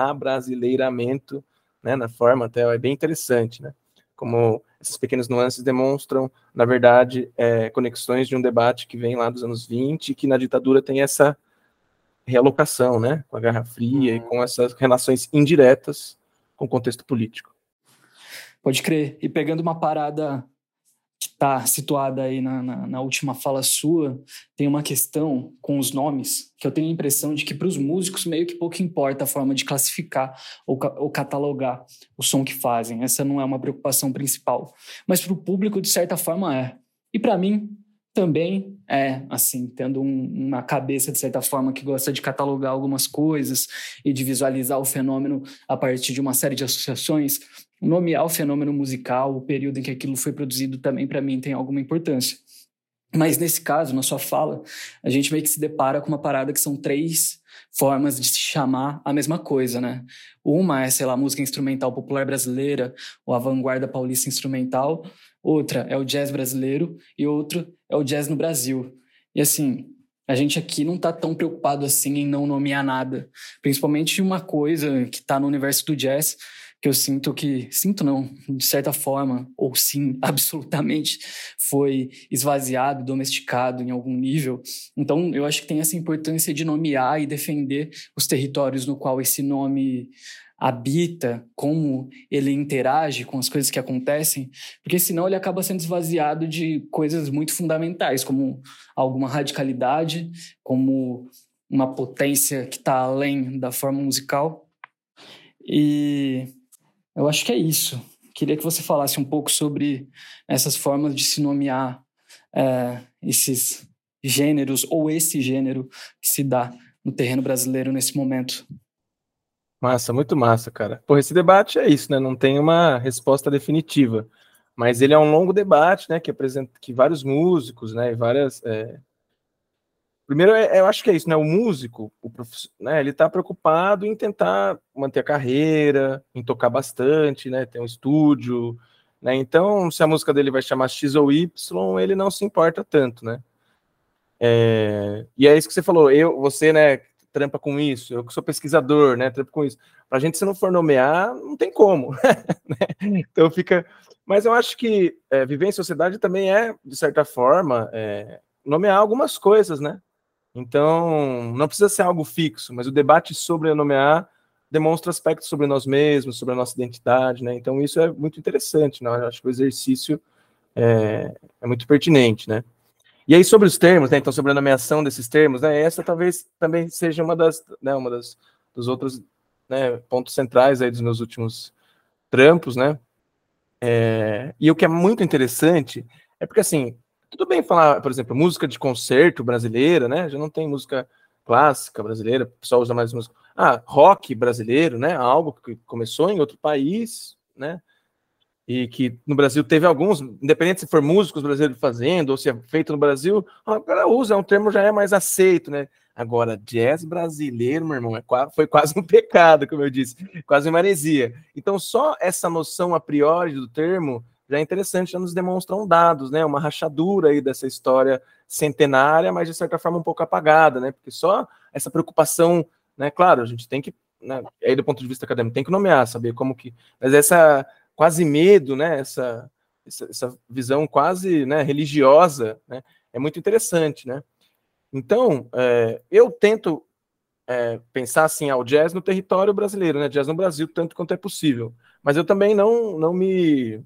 abrasileiramento, né? Na forma, até é bem interessante, né? Como essas pequenas nuances demonstram, na verdade, é, conexões de um debate que vem lá dos anos 20, que na ditadura tem essa realocação, né? Com a Guerra Fria e uhum. com essas relações indiretas com o contexto político. Pode crer. E pegando uma parada está situada aí na, na, na, última fala sua, tem uma questão com os nomes que eu tenho a impressão de que para os músicos meio que pouco importa a forma de classificar ou, ou catalogar o som que fazem. Essa não é uma preocupação principal. Mas para o público, de certa forma, é. E para mim, também é, assim, tendo um, uma cabeça, de certa forma, que gosta de catalogar algumas coisas e de visualizar o fenômeno a partir de uma série de associações, nomear o fenômeno musical, o período em que aquilo foi produzido também para mim tem alguma importância. Mas nesse caso, na sua fala, a gente meio que se depara com uma parada que são três formas de se chamar a mesma coisa, né? Uma é, sei lá, música instrumental popular brasileira, ou a vanguarda paulista instrumental. Outra é o jazz brasileiro e outro é o jazz no Brasil. E assim, a gente aqui não está tão preocupado assim em não nomear nada, principalmente uma coisa que está no universo do jazz, que eu sinto que, sinto não, de certa forma, ou sim, absolutamente, foi esvaziado, domesticado em algum nível. Então, eu acho que tem essa importância de nomear e defender os territórios no qual esse nome habita, como ele interage com as coisas que acontecem, porque senão ele acaba sendo esvaziado de coisas muito fundamentais, como alguma radicalidade, como uma potência que está além da forma musical. E eu acho que é isso. Queria que você falasse um pouco sobre essas formas de se nomear é, esses gêneros ou esse gênero que se dá no terreno brasileiro nesse momento. Massa, muito massa, cara. Por esse debate é isso, né? Não tem uma resposta definitiva, mas ele é um longo debate, né? Que apresenta que vários músicos, né? E várias é, Primeiro, é, eu acho que é isso, né? O músico, o né, ele está preocupado em tentar manter a carreira, em tocar bastante, né? Ter um estúdio, né? Então, se a música dele vai chamar X ou Y, ele não se importa tanto, né? É, e é isso que você falou. Eu, você, né? Trampa com isso. Eu que sou pesquisador, né? Trampa com isso. Para a gente, se não for nomear, não tem como. né? Então fica. Mas eu acho que é, viver em sociedade também é, de certa forma, é, nomear algumas coisas, né? Então, não precisa ser algo fixo, mas o debate sobre nomear demonstra aspectos sobre nós mesmos, sobre a nossa identidade, né? Então, isso é muito interessante, né? Eu acho que o exercício é, é, muito pertinente, né? E aí, sobre os termos, né? Então, sobre a nomeação desses termos, né? Essa talvez também seja uma das, né? Uma das, dos outros né, pontos centrais aí dos meus últimos trampos, né? É, e o que é muito interessante é porque, assim, tudo bem falar, por exemplo, música de concerto brasileira, né? Já não tem música clássica brasileira, o pessoal usa mais música. ah, rock brasileiro, né? Algo que começou em outro país, né? E que no Brasil teve alguns, independente se for músicos brasileiros fazendo ou se é feito no Brasil, a galera usa, é um termo já é mais aceito, né? Agora, jazz brasileiro, meu irmão, é, foi quase um pecado, como eu disse, quase uma heresia. Então, só essa noção a priori do termo já é interessante, já nos demonstram dados, né? Uma rachadura aí dessa história centenária, mas de certa forma um pouco apagada, né? Porque só essa preocupação né? Claro, a gente tem que, né, aí do ponto de vista acadêmico, tem que nomear, saber como que, mas essa quase medo, né, essa, essa, essa visão quase né, religiosa, né, é muito interessante, né? Então, é, eu tento é, pensar assim, ao jazz no território brasileiro, né, jazz no Brasil, tanto quanto é possível, mas eu também não, não me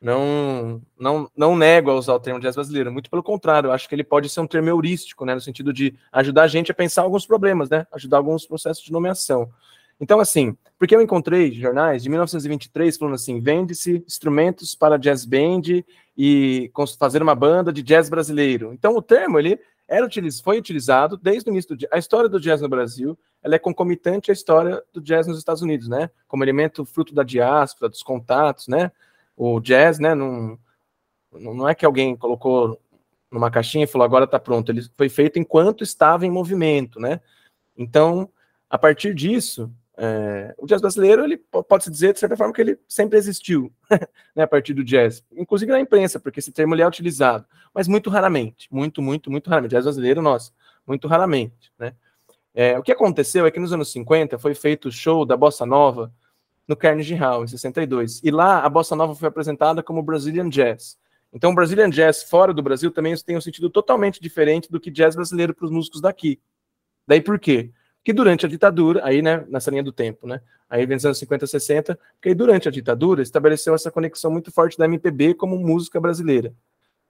não, não, não nego a usar o termo jazz brasileiro, muito pelo contrário, eu acho que ele pode ser um termo heurístico, né, no sentido de ajudar a gente a pensar alguns problemas, né, ajudar alguns processos de nomeação. Então, assim, porque eu encontrei jornais de 1923 falando assim, vende-se instrumentos para jazz band e fazer uma banda de jazz brasileiro. Então, o termo, ele era foi utilizado desde o início do. A história do jazz no Brasil, ela é concomitante à história do jazz nos Estados Unidos, né, como elemento fruto da diáspora, dos contatos, né, o jazz, né, não, não é que alguém colocou numa caixinha e falou agora está pronto. Ele foi feito enquanto estava em movimento, né? Então, a partir disso, é, o jazz brasileiro ele pode se dizer de certa forma que ele sempre existiu, né? A partir do jazz, inclusive na imprensa, porque esse termo ele é utilizado, mas muito raramente, muito, muito, muito raramente. Jazz brasileiro, nossa, muito raramente, né? É, o que aconteceu é que nos anos 50 foi feito o show da bossa nova no Carnegie Hall, em 62. E lá a bossa nova foi apresentada como Brazilian Jazz. Então, Brazilian Jazz fora do Brasil também tem um sentido totalmente diferente do que jazz brasileiro para os músicos daqui. Daí por quê? Que durante a ditadura, aí, né, nessa linha do tempo, né, aí vem nos anos 50, 60, porque durante a ditadura estabeleceu essa conexão muito forte da MPB como música brasileira.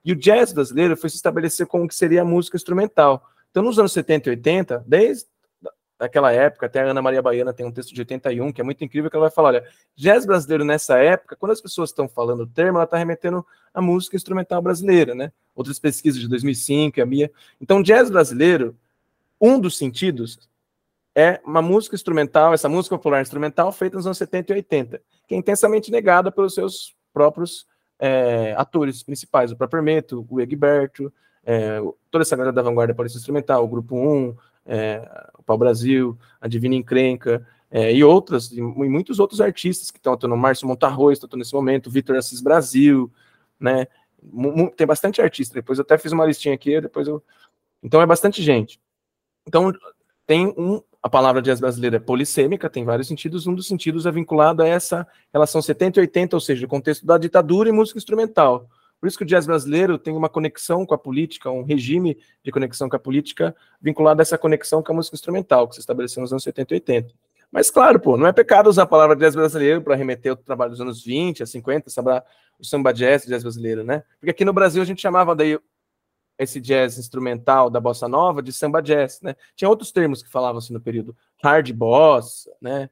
E o jazz brasileiro foi se estabelecer com o que seria a música instrumental. Então, nos anos 70 e 80, desde daquela época, até a Ana Maria Baiana tem um texto de 81 que é muito incrível, que ela vai falar, olha, jazz brasileiro nessa época, quando as pessoas estão falando o termo, ela está remetendo à música instrumental brasileira, né? Outras pesquisas de 2005, a minha. Então, jazz brasileiro, um dos sentidos é uma música instrumental, essa música popular instrumental feita nos anos 70 e 80, que é intensamente negada pelos seus próprios é, atores principais, o próprio Hermeto, o Egberto, é, toda essa galera da vanguarda paulista instrumental, o Grupo 1, é, o Pau Brasil, a Divina Encrenca, é, e outras, e muitos outros artistas que estão atuando, Márcio Montarroz está nesse momento, Vitor Assis Brasil, né? Tem bastante artista, depois eu até fiz uma listinha aqui, depois eu. Então é bastante gente. Então, tem um. A palavra jazz brasileira é polissêmica, tem vários sentidos. Um dos sentidos é vinculado a essa relação 70 e 80, ou seja, o contexto da ditadura e música instrumental. Por isso que o jazz brasileiro tem uma conexão com a política, um regime de conexão com a política vinculado a essa conexão com a música instrumental, que se estabeleceu nos anos 70 e 80. Mas, claro, pô, não é pecado usar a palavra jazz brasileiro para remeter ao trabalho dos anos 20, a 50, saber o samba jazz, jazz brasileiro, né? Porque aqui no Brasil a gente chamava daí esse jazz instrumental da bossa nova de samba jazz, né? Tinha outros termos que falavam assim no período, hard bossa, né?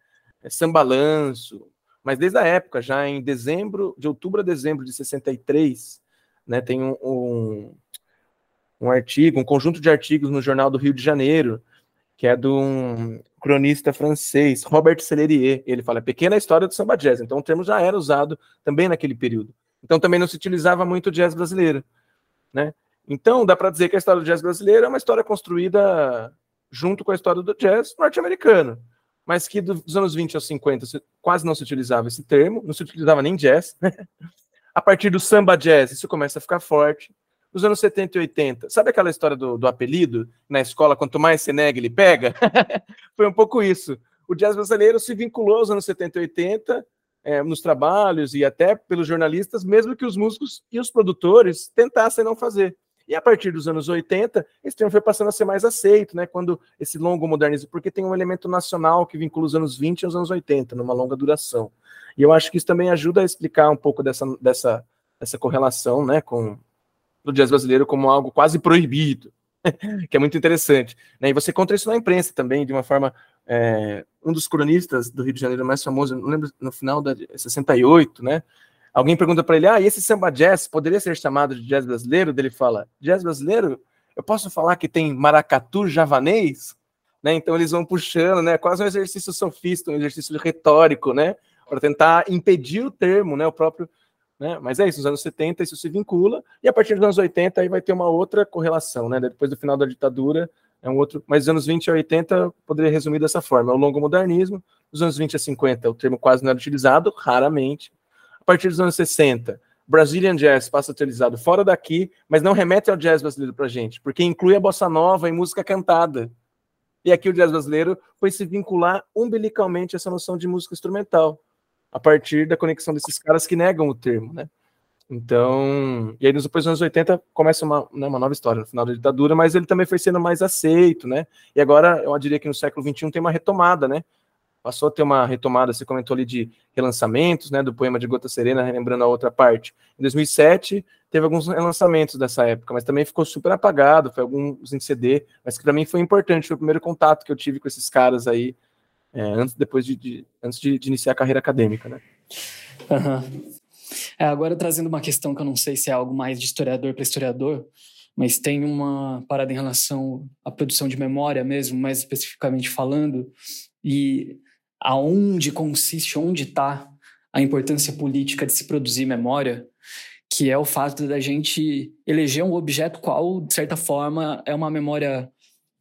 Samba lanço, mas desde a época, já em dezembro, de outubro a dezembro de 63, né, tem um, um, um artigo, um conjunto de artigos no Jornal do Rio de Janeiro, que é de um cronista francês, Robert Sellerier. Ele fala, pequena história do samba jazz. Então o termo já era usado também naquele período. Então também não se utilizava muito o jazz brasileiro, né? Então dá para dizer que a história do jazz brasileiro é uma história construída junto com a história do jazz norte-americano mas que dos anos 20 aos 50 quase não se utilizava esse termo, não se utilizava nem jazz. Né? A partir do samba jazz, isso começa a ficar forte. Nos anos 70 e 80, sabe aquela história do, do apelido? Na escola, quanto mais se nega, ele pega? Foi um pouco isso. O jazz brasileiro se vinculou aos anos 70 e 80, é, nos trabalhos e até pelos jornalistas, mesmo que os músicos e os produtores tentassem não fazer. E a partir dos anos 80, esse termo foi passando a ser mais aceito, né? Quando esse longo modernismo, porque tem um elemento nacional que vincula os anos 20 aos anos 80, numa longa duração. E eu acho que isso também ajuda a explicar um pouco dessa, dessa, dessa correlação, né, com o jazz brasileiro como algo quase proibido, que é muito interessante. Né? E você encontra isso na imprensa também, de uma forma. É, um dos cronistas do Rio de Janeiro mais famoso, não lembro, no final da 68, né? Alguém pergunta para ele: ah, esse samba jazz poderia ser chamado de jazz brasileiro? Ele fala: jazz brasileiro? Eu posso falar que tem maracatu javanês? né? Então eles vão puxando, né? Quase um exercício sofista, um exercício retórico, né? Para tentar impedir o termo, né? O próprio. Né? Mas é isso, nos anos 70 isso se vincula, e a partir dos anos 80 aí vai ter uma outra correlação, né? Depois do final da ditadura, é um outro. Mas dos anos 20 a 80 poderia resumir dessa forma: é o longo modernismo, dos anos 20 a 50 o termo quase não era utilizado, raramente. Partir dos anos 60, Brazilian Jazz passa a ser utilizado fora daqui, mas não remete ao jazz brasileiro para gente, porque inclui a bossa nova e música cantada. E aqui o jazz brasileiro foi se vincular umbilicalmente a essa noção de música instrumental, a partir da conexão desses caras que negam o termo, né? Então, e aí nos anos 80 começa uma, né, uma nova história no final da ditadura, mas ele também foi sendo mais aceito, né? E agora eu diria que no século XXI tem uma retomada, né? Passou a ter uma retomada, você comentou ali de relançamentos, né, do poema de Gota Serena, relembrando a outra parte. Em 2007 teve alguns relançamentos dessa época, mas também ficou super apagado, foi alguns em CD, mas que para mim foi importante, foi o primeiro contato que eu tive com esses caras aí, é, antes, depois de, de antes de, de, iniciar a carreira acadêmica, né? Uhum. É, agora trazendo uma questão que eu não sei se é algo mais de historiador para historiador, mas tem uma parada em relação à produção de memória mesmo, mais especificamente falando, e aonde consiste, onde está a importância política de se produzir memória, que é o fato da gente eleger um objeto qual, de certa forma, é uma memória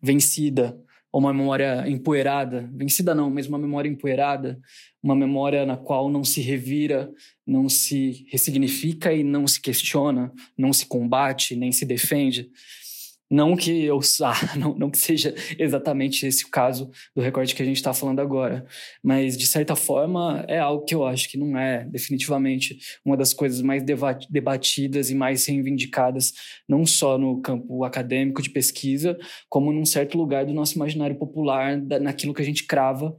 vencida, ou uma memória empoeirada, vencida não, mas uma memória empoeirada, uma memória na qual não se revira, não se ressignifica e não se questiona, não se combate, nem se defende. Não que eu ah, não, não que seja exatamente esse o caso do recorte que a gente está falando agora, mas de certa forma é algo que eu acho que não é definitivamente uma das coisas mais debatidas e mais reivindicadas, não só no campo acadêmico de pesquisa, como num certo lugar do nosso imaginário popular, naquilo que a gente crava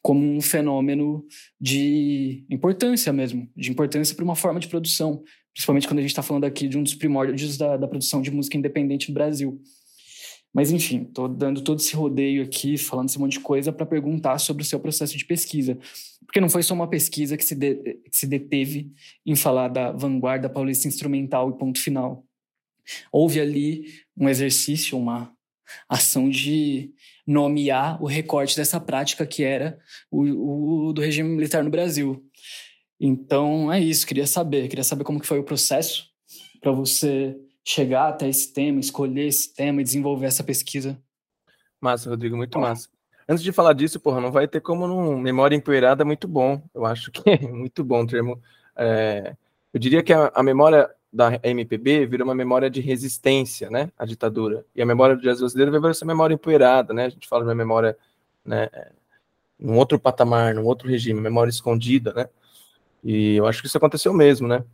como um fenômeno de importância mesmo, de importância para uma forma de produção, principalmente quando a gente está falando aqui de um dos primórdios da, da, produção de música independente no Brasil. Mas, enfim, estou dando todo esse rodeio aqui, falando esse monte de coisa para perguntar sobre o seu processo de pesquisa. Porque não foi só uma pesquisa que se, de, que se deteve em falar da vanguarda paulista instrumental e ponto final. Houve ali um exercício, uma ação de nomear o recorte dessa prática que era o, o do regime militar no Brasil. Então é isso, queria saber, queria saber como que foi o processo para você chegar até esse tema, escolher esse tema e desenvolver essa pesquisa. Massa, Rodrigo, muito massa. Antes de falar disso, porra, não vai ter como num memória empoeirada muito bom. Eu acho que é muito bom o termo. É, eu diria que a, a, memória da MPB virou uma memória de resistência, né, à ditadura. E a memória do jazz brasileiro vai ser memória empoeirada, né? A gente fala de uma memória, né, num outro patamar, num outro regime, memória escondida, né? E eu acho que isso aconteceu mesmo, né?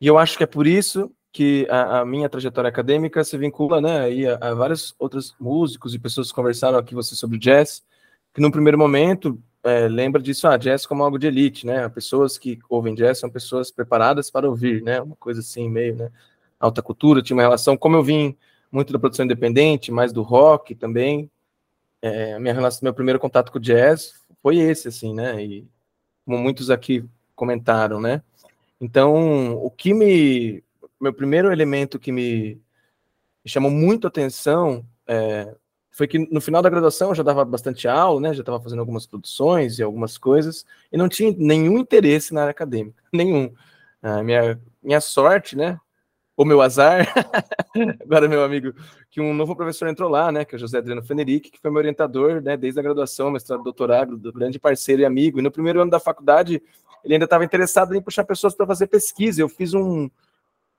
E eu acho que é por isso que a, a minha trajetória acadêmica se vincula, né, aí a, a, vários outros músicos e pessoas que conversaram aqui você sobre jazz, que no primeiro momento é, lembra disso, ah, jazz como algo de elite, né? Pessoas que ouvem jazz são pessoas preparadas para ouvir, né? Uma coisa assim, meio, né? Alta cultura, tinha uma relação, como eu vim muito da produção independente, mais do rock também, é, minha relação, meu primeiro contato com o jazz foi esse, assim, né? E como muitos aqui comentaram, né? Então, o que me. Meu primeiro elemento que me, chamou muito atenção é, foi que no final da graduação eu já dava bastante aula, né? Já estava fazendo algumas produções e algumas coisas, e não tinha nenhum interesse na área acadêmica, nenhum. A minha, minha sorte, né? Ou meu azar, agora meu amigo, que um novo professor entrou lá, né? Que é o José Adriano Fenerick, que foi meu orientador, né? Desde a graduação, mestrado, doutorado, grande parceiro e amigo. E no primeiro ano da faculdade, ele ainda estava interessado em puxar pessoas para fazer pesquisa. Eu fiz um,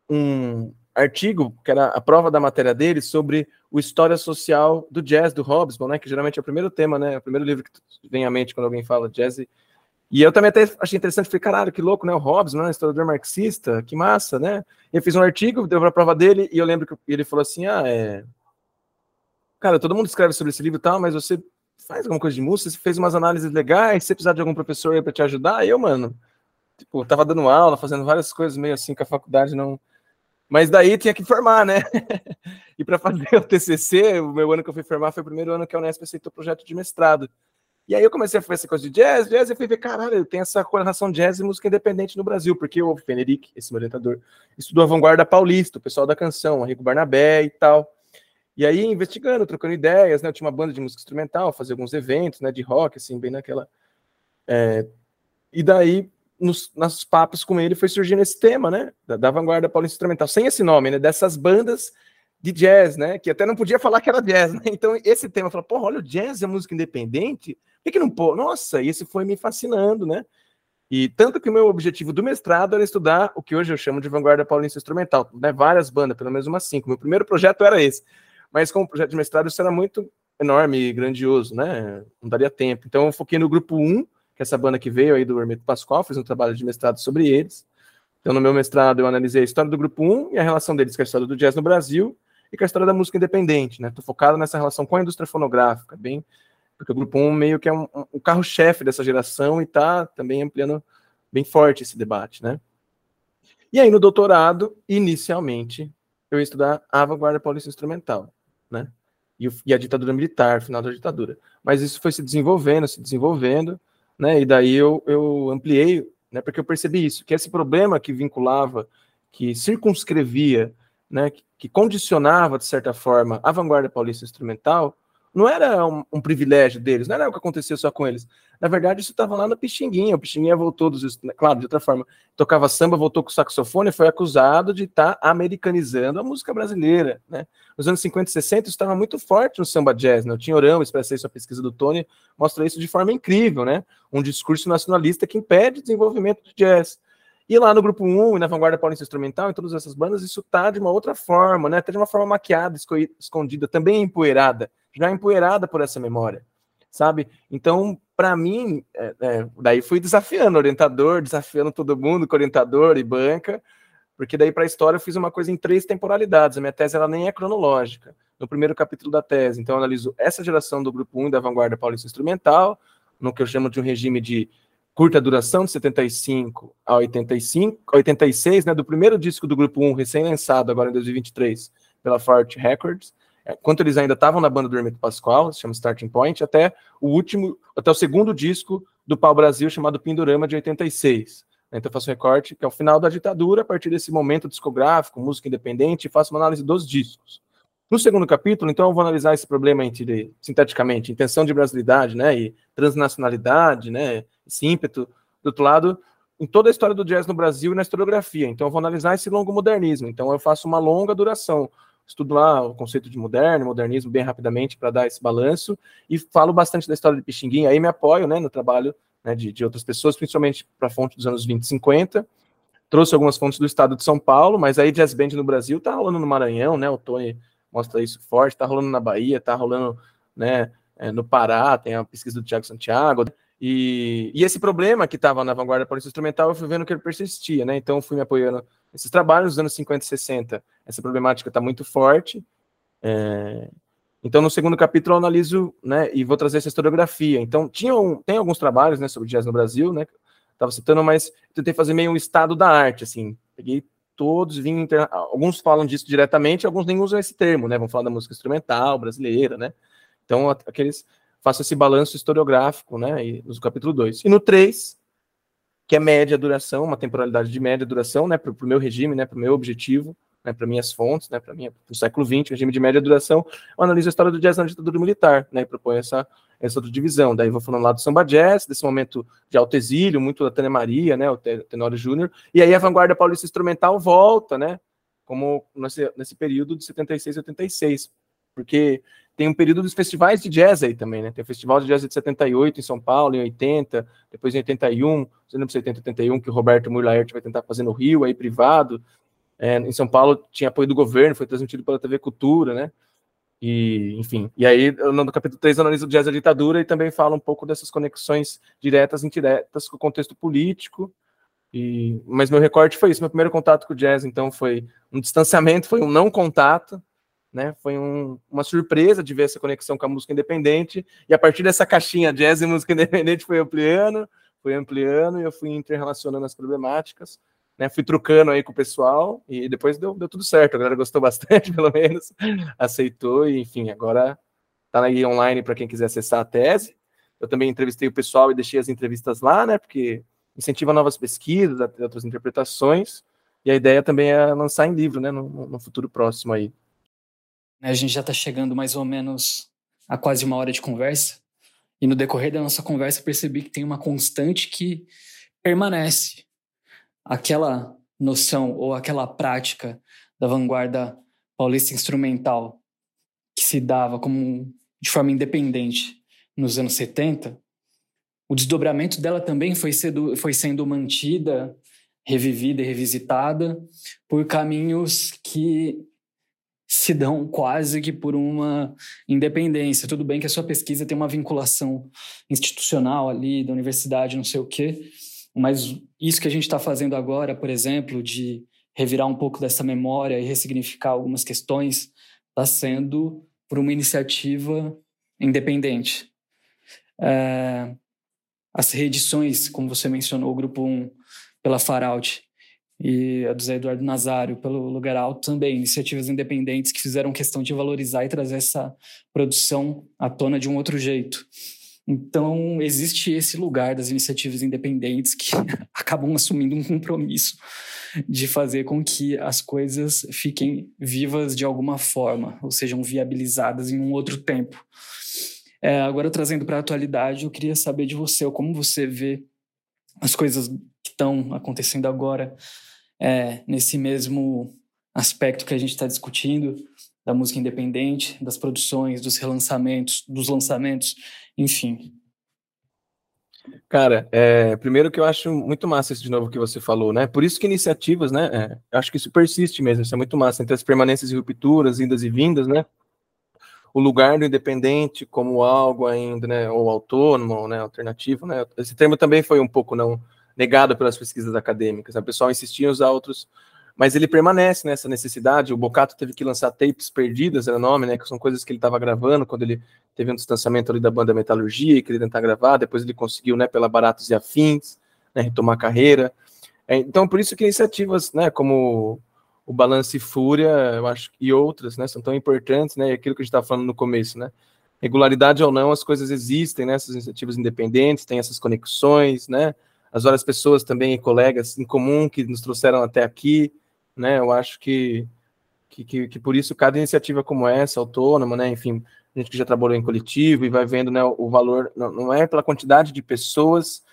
um artigo, que era a prova da matéria dele, sobre o História Social do Jazz, do Hobsbawm, né, que geralmente é o primeiro tema, né, o primeiro livro que vem à mente quando alguém fala jazz. Eu também até achei interessante, falei, caralho, que louco, né, o Hobsbawm, né, historiador marxista, que massa, né? E eu fiz um artigo, deu para a prova dele, e eu lembro que ele falou assim, ah, é... Cara, todo mundo escreve sobre esse livro e tal, mas você faz alguma coisa de música, você fez umas análises legais, você precisar de algum professor aí para te ajudar, eu, mano, tipo, tava dando aula, fazendo várias coisas meio assim que a faculdade não. Mas daí tinha que formar, né? e para fazer o TCC, o meu ano que eu fui formar foi o primeiro ano que a Unesp aceitou o projeto de mestrado. E aí eu comecei a fazer essa coisa de jazz, jazz, e fui ver, caralho, tem essa correlação jazz e música independente no Brasil, porque o Fenerick, esse meu orientador, estudou a vanguarda paulista, o pessoal da canção, o Rico Barnabé e tal. E aí, investigando, trocando ideias, né? Eu tinha uma banda de música instrumental, fazia alguns eventos, né? De rock, assim, bem naquela. É... E daí, nos, nos papos com ele, foi surgindo esse tema, né? Da, da vanguarda paulista instrumental, sem esse nome, né? Dessas bandas de jazz, né? Que até não podia falar que era jazz, né? Então, esse tema, falou, porra, olha, o jazz é música independente? Por que, não pô? Nossa, esse foi me fascinando, né? E tanto que o meu objetivo do mestrado era estudar o que hoje eu chamo de vanguarda paulista instrumental, né? Várias bandas, pelo menos umas cinco. Meu primeiro projeto era esse. Mas como projeto de mestrado, isso era muito enorme e grandioso, né? Não daria tempo. Então eu foquei no grupo 1, que é essa banda que veio aí do Hermeto Pascoal, fiz um trabalho de mestrado sobre eles. Então no meu mestrado eu analisei a história do grupo 1 e a relação deles com a história do jazz no Brasil e com a história da música independente, né? Estou focado nessa relação com a indústria fonográfica, bem, porque o grupo 1 meio que é um, um carro-chefe dessa geração e está também ampliando bem forte esse debate, né? E aí no doutorado, inicialmente, eu ia estudar a vanguarda paulista instrumental né? E, e, a ditadura militar, final da ditadura. Mas isso foi se desenvolvendo, se desenvolvendo, né? E daí eu, eu ampliei, né? Porque eu percebi isso, que esse problema que vinculava, que circunscrevia, né? Que, que condicionava de certa forma a vanguarda paulista instrumental, não era um, um, privilégio deles, não era o que acontecia só com eles. Na verdade, isso estava lá no Pixinguinha. O Pixinguinha voltou dos. Claro, de outra forma. Tocava samba, voltou com saxofone foi acusado de estar tá americanizando a música brasileira. Né? Nos anos 50 e 60, isso estava muito forte no samba jazz. Né? O Tinhorão, expressei sua pesquisa do Tony, mostra isso de forma incrível. Né? Um discurso nacionalista que impede o desenvolvimento do jazz. E lá no grupo 1 e na Vanguarda Paulista Instrumental, em todas essas bandas, isso tá de uma outra forma, né? Até de uma forma maquiada, escondida, também empoeirada, já empoeirada por essa memória, sabe? Então, para mim, é, é, daí fui desafiando orientador, desafiando todo mundo, orientador e banca, porque daí para a história eu fiz uma coisa em três temporalidades. A minha tese ela nem é cronológica. No primeiro capítulo da tese, então eu analiso essa geração do grupo 1 da Vanguarda Paulista Instrumental, no que eu chamo de um regime de curta duração, de 75 a 85, 86, né, do primeiro disco do Grupo 1, recém-lançado agora em 2023, pela Fort Records, enquanto eles ainda estavam na banda do Hermeto Pascoal, se chama Starting Point, até o último, até o segundo disco do Pau Brasil, chamado Pindorama, de 86. Então eu faço um recorte, que é o final da ditadura, a partir desse momento discográfico, música independente, e faço uma análise dos discos. No segundo capítulo, então, eu vou analisar esse problema entre, sinteticamente, intenção de brasilidade, né, e transnacionalidade, né, esse ímpeto. Do outro lado, em toda a história do jazz no Brasil e na historiografia. Então, eu vou analisar esse longo modernismo. Então, eu faço uma longa duração. Estudo lá o conceito de moderno, modernismo, bem rapidamente, para dar esse balanço. E falo bastante da história de Pixinguinha. Aí me apoio né, no trabalho né, de, de outras pessoas, principalmente para a fonte dos anos 20 e 50. Trouxe algumas fontes do estado de São Paulo, mas aí jazz band no Brasil tá rolando no Maranhão, né? O Tony mostra isso forte, tá rolando na Bahia, tá rolando né, é, no Pará, tem a pesquisa do Tiago Santiago. E, e esse problema que estava na vanguarda polícia instrumental, eu fui vendo que ele persistia, né? Então, fui me apoiando nesses trabalhos dos anos 50 e 60. Essa problemática está muito forte. É... Então, no segundo capítulo, eu analiso, né, e vou trazer essa historiografia. Então, tinha um, tem alguns trabalhos, né, sobre jazz no Brasil, né, estava citando, mas tentei fazer meio um estado da arte, assim. Peguei todos, vim inter... alguns falam disso diretamente, alguns nem usam esse termo, né? Vão falar da música instrumental brasileira, né? Então, aqueles faço esse balanço historiográfico, né? E, no capítulo 2. E no 3, que é média duração, uma temporalidade de média duração, né? Para o meu regime, né? Para o meu objetivo, né? Para minhas fontes, né? Para o século XX, regime de média duração, eu analiso a história do jazz na ditadura militar, né? E proponho essa, essa outra divisão. Daí vou falando lá do samba jazz, desse momento de alto exílio, muito da Tânia Maria, né? O Tenório Júnior. E aí a vanguarda paulista instrumental volta, né? Como nesse, nesse período de 76 e 86. Porque tem um período dos festivais de jazz aí também, né? Tem o Festival de Jazz de 78 em São Paulo, em 80, depois em 81, você lembra 70, 81, que o Roberto Murlaert vai tentar fazer no Rio, aí privado. É, em São Paulo tinha apoio do governo, foi transmitido pela TV Cultura, né? E, enfim, e aí no capítulo 3 analisa o jazz da ditadura e também fala um pouco dessas conexões diretas e indiretas com o contexto político. E, mas meu recorte foi isso, meu primeiro contato com o jazz, então, foi um distanciamento, foi um não contato, né? Foi um, uma surpresa de ver essa conexão com a música independente, e a partir dessa caixinha jazz e música independente foi ampliando, foi ampliando, e eu fui interrelacionando as problemáticas, né? Fui trucando aí com o pessoal, e depois deu, deu tudo certo, a galera gostou bastante, pelo menos, aceitou, e enfim, agora tá aí online para quem quiser acessar a tese. Eu também entrevistei o pessoal e deixei as entrevistas lá, né? Porque incentiva novas pesquisas, outras interpretações, e a ideia também é lançar em livro, né? No, no futuro próximo aí. A gente já está chegando mais ou menos a quase uma hora de conversa. E no decorrer da nossa conversa percebi que tem uma constante que permanece. Aquela noção ou aquela prática da vanguarda paulista instrumental que se dava como de forma independente nos anos 70, o desdobramento dela também foi, sendo, foi sendo mantida, revivida e revisitada por caminhos que se dão quase que por uma independência. Tudo bem que a sua pesquisa tem uma vinculação institucional ali, da universidade, não sei o quê, mas isso que a gente está fazendo agora, por exemplo, de revirar um pouco dessa memória e ressignificar algumas questões, está sendo por uma iniciativa independente. É, as reedições, como você mencionou, o Grupo 1 pela Faraut e a do Zé Eduardo Nazário pelo Lugar Alto também, iniciativas independentes que fizeram questão de valorizar e trazer essa produção à tona de um outro jeito. Então, existe esse lugar das iniciativas independentes que acabam assumindo um compromisso de fazer com que as coisas fiquem vivas de alguma forma, ou sejam viabilizadas em um outro tempo. É, agora, trazendo para a atualidade, eu queria saber de você, como você vê as coisas que estão acontecendo agora é, nesse mesmo aspecto que a gente está discutindo, da música independente, das produções, dos relançamentos, dos lançamentos, enfim. Cara, é, primeiro que eu acho muito massa isso de novo que você falou, né? Por isso que iniciativas, né? É, acho que isso persiste mesmo, isso é muito massa, entre as permanências e rupturas, indas e vindas, né? O lugar do independente como algo ainda, né? Ou autônomo, né? Alternativo, né? Esse termo também foi um pouco não negado pelas pesquisas acadêmicas. Né? O pessoal insistia em usar outros mas ele permanece nessa necessidade. O Bocato teve que lançar tapes perdidas, era o nome, né? Que são coisas que ele estava gravando quando ele teve um distanciamento ali da banda Metalurgia e queria tentar gravar. Depois ele conseguiu, né, pela Baratos e Afins, né, retomar a carreira. É, então, por isso que iniciativas, né, como o Balance e Fúria, eu acho, e outras, né, são tão importantes, né? E aquilo que a gente estava falando no começo, né? Regularidade ou não, as coisas existem, né? Essas iniciativas independentes, tem essas conexões, né? As várias pessoas também, colegas em comum que nos trouxeram até aqui, né? Eu acho que, que, que, que, por isso cada iniciativa como essa, autônoma, né? Enfim, a gente que já trabalhou em coletivo e vai vendo né, o valor, não, não é pela quantidade de pessoas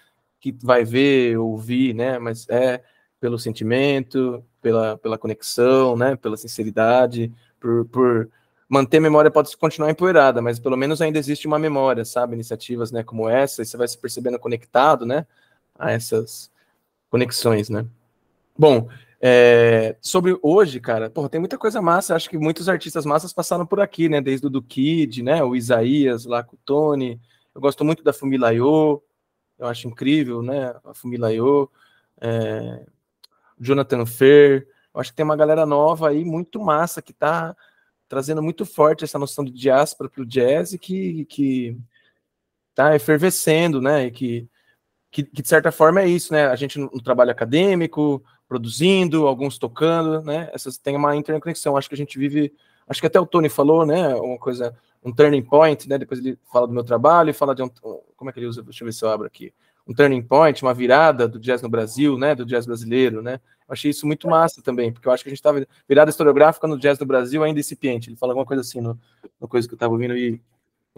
que vai ver, ouvir, né? Mas é pelo sentimento, pela, pela conexão, né? Pela sinceridade, por, por manter a memória pode continuar empoeirada, mas pelo menos ainda existe uma memória, sabe? Iniciativas, né? Como essa, e você vai se percebendo conectado, né? A essas conexões, né? Bom, é, sobre hoje, cara, porra, tem muita coisa massa. Acho que muitos artistas massas passaram por aqui, né? Desde o do Kid, né? O Isaías lá com o Tony. Eu gosto muito da Fumilayo. Eu acho incrível, né? A Fumilayo. É, Jonathan Fer. Eu acho que tem uma galera nova aí, muito massa, que tá trazendo muito forte essa noção de diáspora pro jazz e que, que tá efervescendo, né? E que, que, que, de certa forma é isso, né? A gente no trabalho acadêmico, produzindo, alguns tocando, né? Essas tem uma interconexão. Acho que a gente vive, acho que até o Tony falou, né? Uma coisa, um turning point, né? Depois ele fala do meu trabalho e fala de um, como é que ele usa? Deixa eu ver se eu abro aqui. Um turning point, uma virada do jazz no Brasil, né? Do jazz brasileiro, né? Eu achei isso muito massa também, porque eu acho que a gente estava virada historiográfica no jazz no Brasil ainda incipiente. Ele fala alguma coisa assim no, no coisa que eu estava ouvindo aí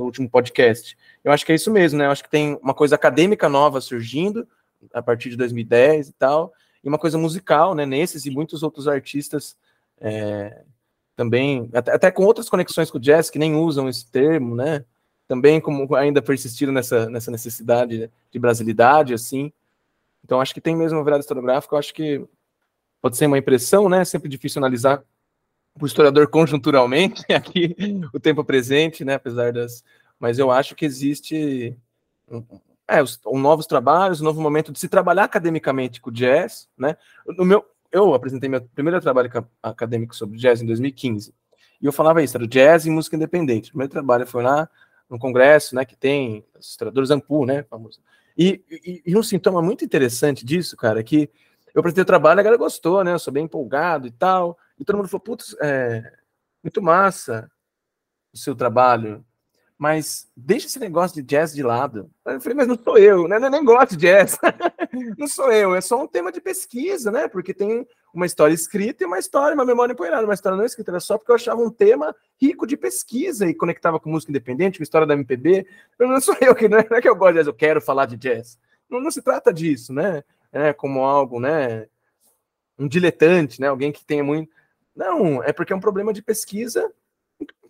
no último podcast. Eu acho que é isso mesmo, né? Eu acho que tem uma coisa acadêmica nova surgindo a partir de 2010 e tal, e uma coisa musical, né? Nesses e muitos outros artistas é, também, até, até, com outras conexões com o jazz que nem usam esse termo, né? Também como ainda persistiram nessa, nessa necessidade de brasilidade, assim. Então acho que tem mesmo uma virada historiográfica, eu acho que pode ser uma impressão, né? Sempre difícil analisar o historiador conjunturalmente aqui o tempo presente, né? Apesar das, mas eu acho que existe é, os, novos trabalhos, um novo momento de se trabalhar academicamente com jazz, né? No meu, eu apresentei meu primeiro trabalho acadêmico sobre jazz em 2015, e eu falava isso, era jazz e música independente. O primeiro trabalho foi lá no congresso, né, que tem os historiadores Ampu, né, famoso. E, e, e, um sintoma muito interessante disso, cara, é que eu apresentei o trabalho, a galera gostou, né, eu sou bem empolgado e tal, e todo mundo falou, putz, é, muito massa o seu trabalho, mas deixa esse negócio de jazz de lado. Eu falei, mas não sou eu, né? Eu nem gosto de jazz. não sou eu, é só um tema de pesquisa, né? Porque tem uma história escrita e uma história, uma memória empoeirada. Uma história não escrita, era só porque eu achava um tema rico de pesquisa e conectava com música independente, com história da MPB. Eu não sou eu, que não é, não é que eu gosto de jazz, eu quero falar de jazz. Não, não se trata disso, né? É como algo, né? Um diletante, né? Alguém que tenha muito. Não, é porque é um problema de pesquisa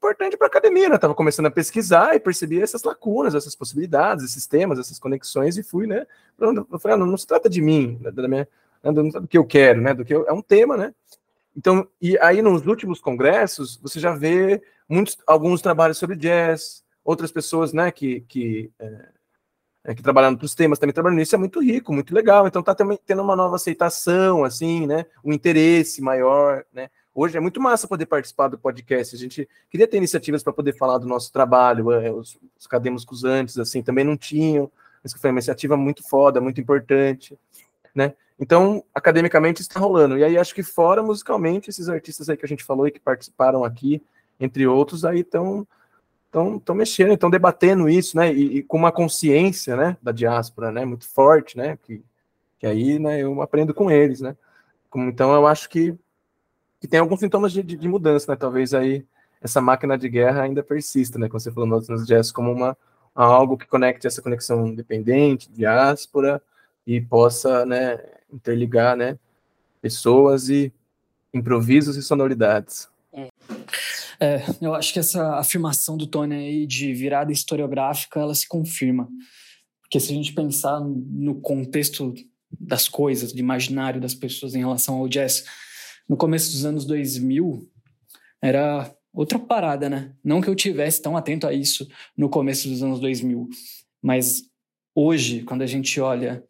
importante para a academia, né? Estava começando a pesquisar e percebi essas lacunas, essas possibilidades, esses temas, essas conexões e fui, né? Eu falei, ah, não, não, se trata de mim, né, da minha, né, do, que eu quero, né? Do que eu, é um tema, né? Então, e aí nos últimos congressos você já vê muitos, alguns trabalhos sobre jazz, outras pessoas, né? Que que é, que trabalham nos temas também trabalhando nisso é muito rico, muito legal. Então tá também tendo uma nova aceitação, assim, né? Um interesse maior, né? Hoje é muito massa poder participar do podcast. A gente queria ter iniciativas para poder falar do nosso trabalho. É, os, os acadêmicos antes, assim, também não tinham. Isso foi uma iniciativa muito foda, muito importante, né? Então, academicamente está rolando. E aí acho que fora musicalmente, esses artistas aí que a gente falou e que participaram aqui, entre outros, aí estão estão mexendo, estão debatendo isso, né? E, e, com uma consciência, né, da diáspora, né, muito forte, né? Que, que aí, né, eu aprendo com eles, né? Então eu acho que que tem alguns sintomas de, de, mudança, né? Talvez aí essa máquina de guerra ainda persista, né? Como você falou nos, nos jazz, como uma algo que conecte essa conexão independente, diáspora, e possa, né, interligar, né, pessoas e improvisos e sonoridades. É, eu acho que essa afirmação do Tony aí de virada historiográfica, ela se confirma. Porque se a gente pensar no contexto das coisas, do imaginário das pessoas em relação ao jazz, no começo dos anos 2000, era outra parada, né? Não que eu tivesse tão atento a isso no começo dos anos 2000, mas hoje, quando a gente olha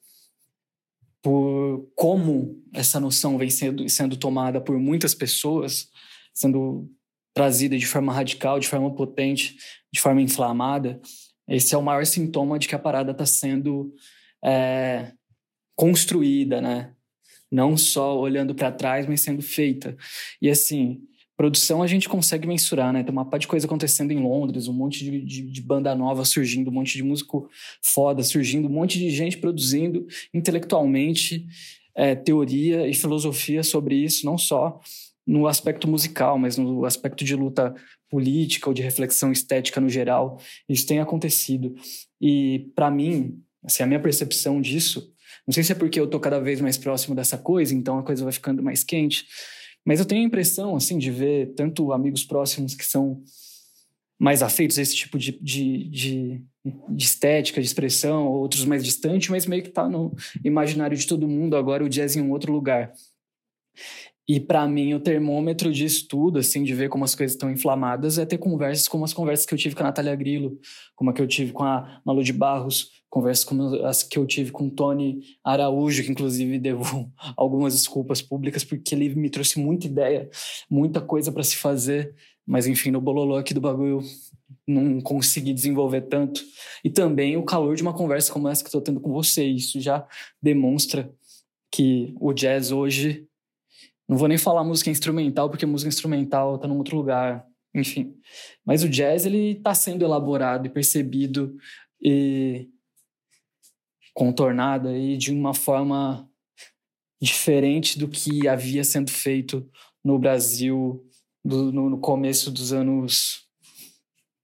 por como essa noção vem sendo, sendo tomada por muitas pessoas, sendo trazida de forma radical, de forma potente, de forma inflamada, esse é o maior sintoma de que a parada está sendo é, construída, né? Não só olhando para trás, mas sendo feita. E assim, produção a gente consegue mensurar, né? Tem uma parte de coisa acontecendo em Londres, um monte de, de, de, banda nova surgindo, um monte de músico foda surgindo, um monte de gente produzindo intelectualmente é, teoria e filosofia sobre isso, não só no aspecto musical, mas no aspecto de luta política ou de reflexão estética no geral. Isso tem acontecido. E, para mim, assim, a minha percepção disso não sei se é porque eu tô cada vez mais próximo dessa coisa, então a coisa vai ficando mais quente. Mas eu tenho a impressão, assim, de ver tanto amigos próximos que são mais afeitos a esse tipo de, de, de, de estética, de expressão, outros mais distantes, mas meio que tá no imaginário de todo mundo agora o jazz em um outro lugar. E para mim, o termômetro disso tudo, assim, de ver como as coisas estão inflamadas, é ter conversas como as conversas que eu tive com a Natália Grillo, como a que eu tive com a Malu de Barros, conversas como as que eu tive com o Tony Araújo, que inclusive devo algumas desculpas públicas, porque ele me trouxe muita ideia, muita coisa para se fazer, mas enfim, no bololô aqui do bagulho não consegui desenvolver tanto. E também o calor de uma conversa como essa que estou tendo com você, isso já demonstra que o jazz hoje não vou nem falar música instrumental, porque música instrumental está num outro lugar, enfim. Mas o jazz, ele está sendo elaborado e percebido e contornado aí de uma forma diferente do que havia sendo feito no Brasil do, no, no, começo dos anos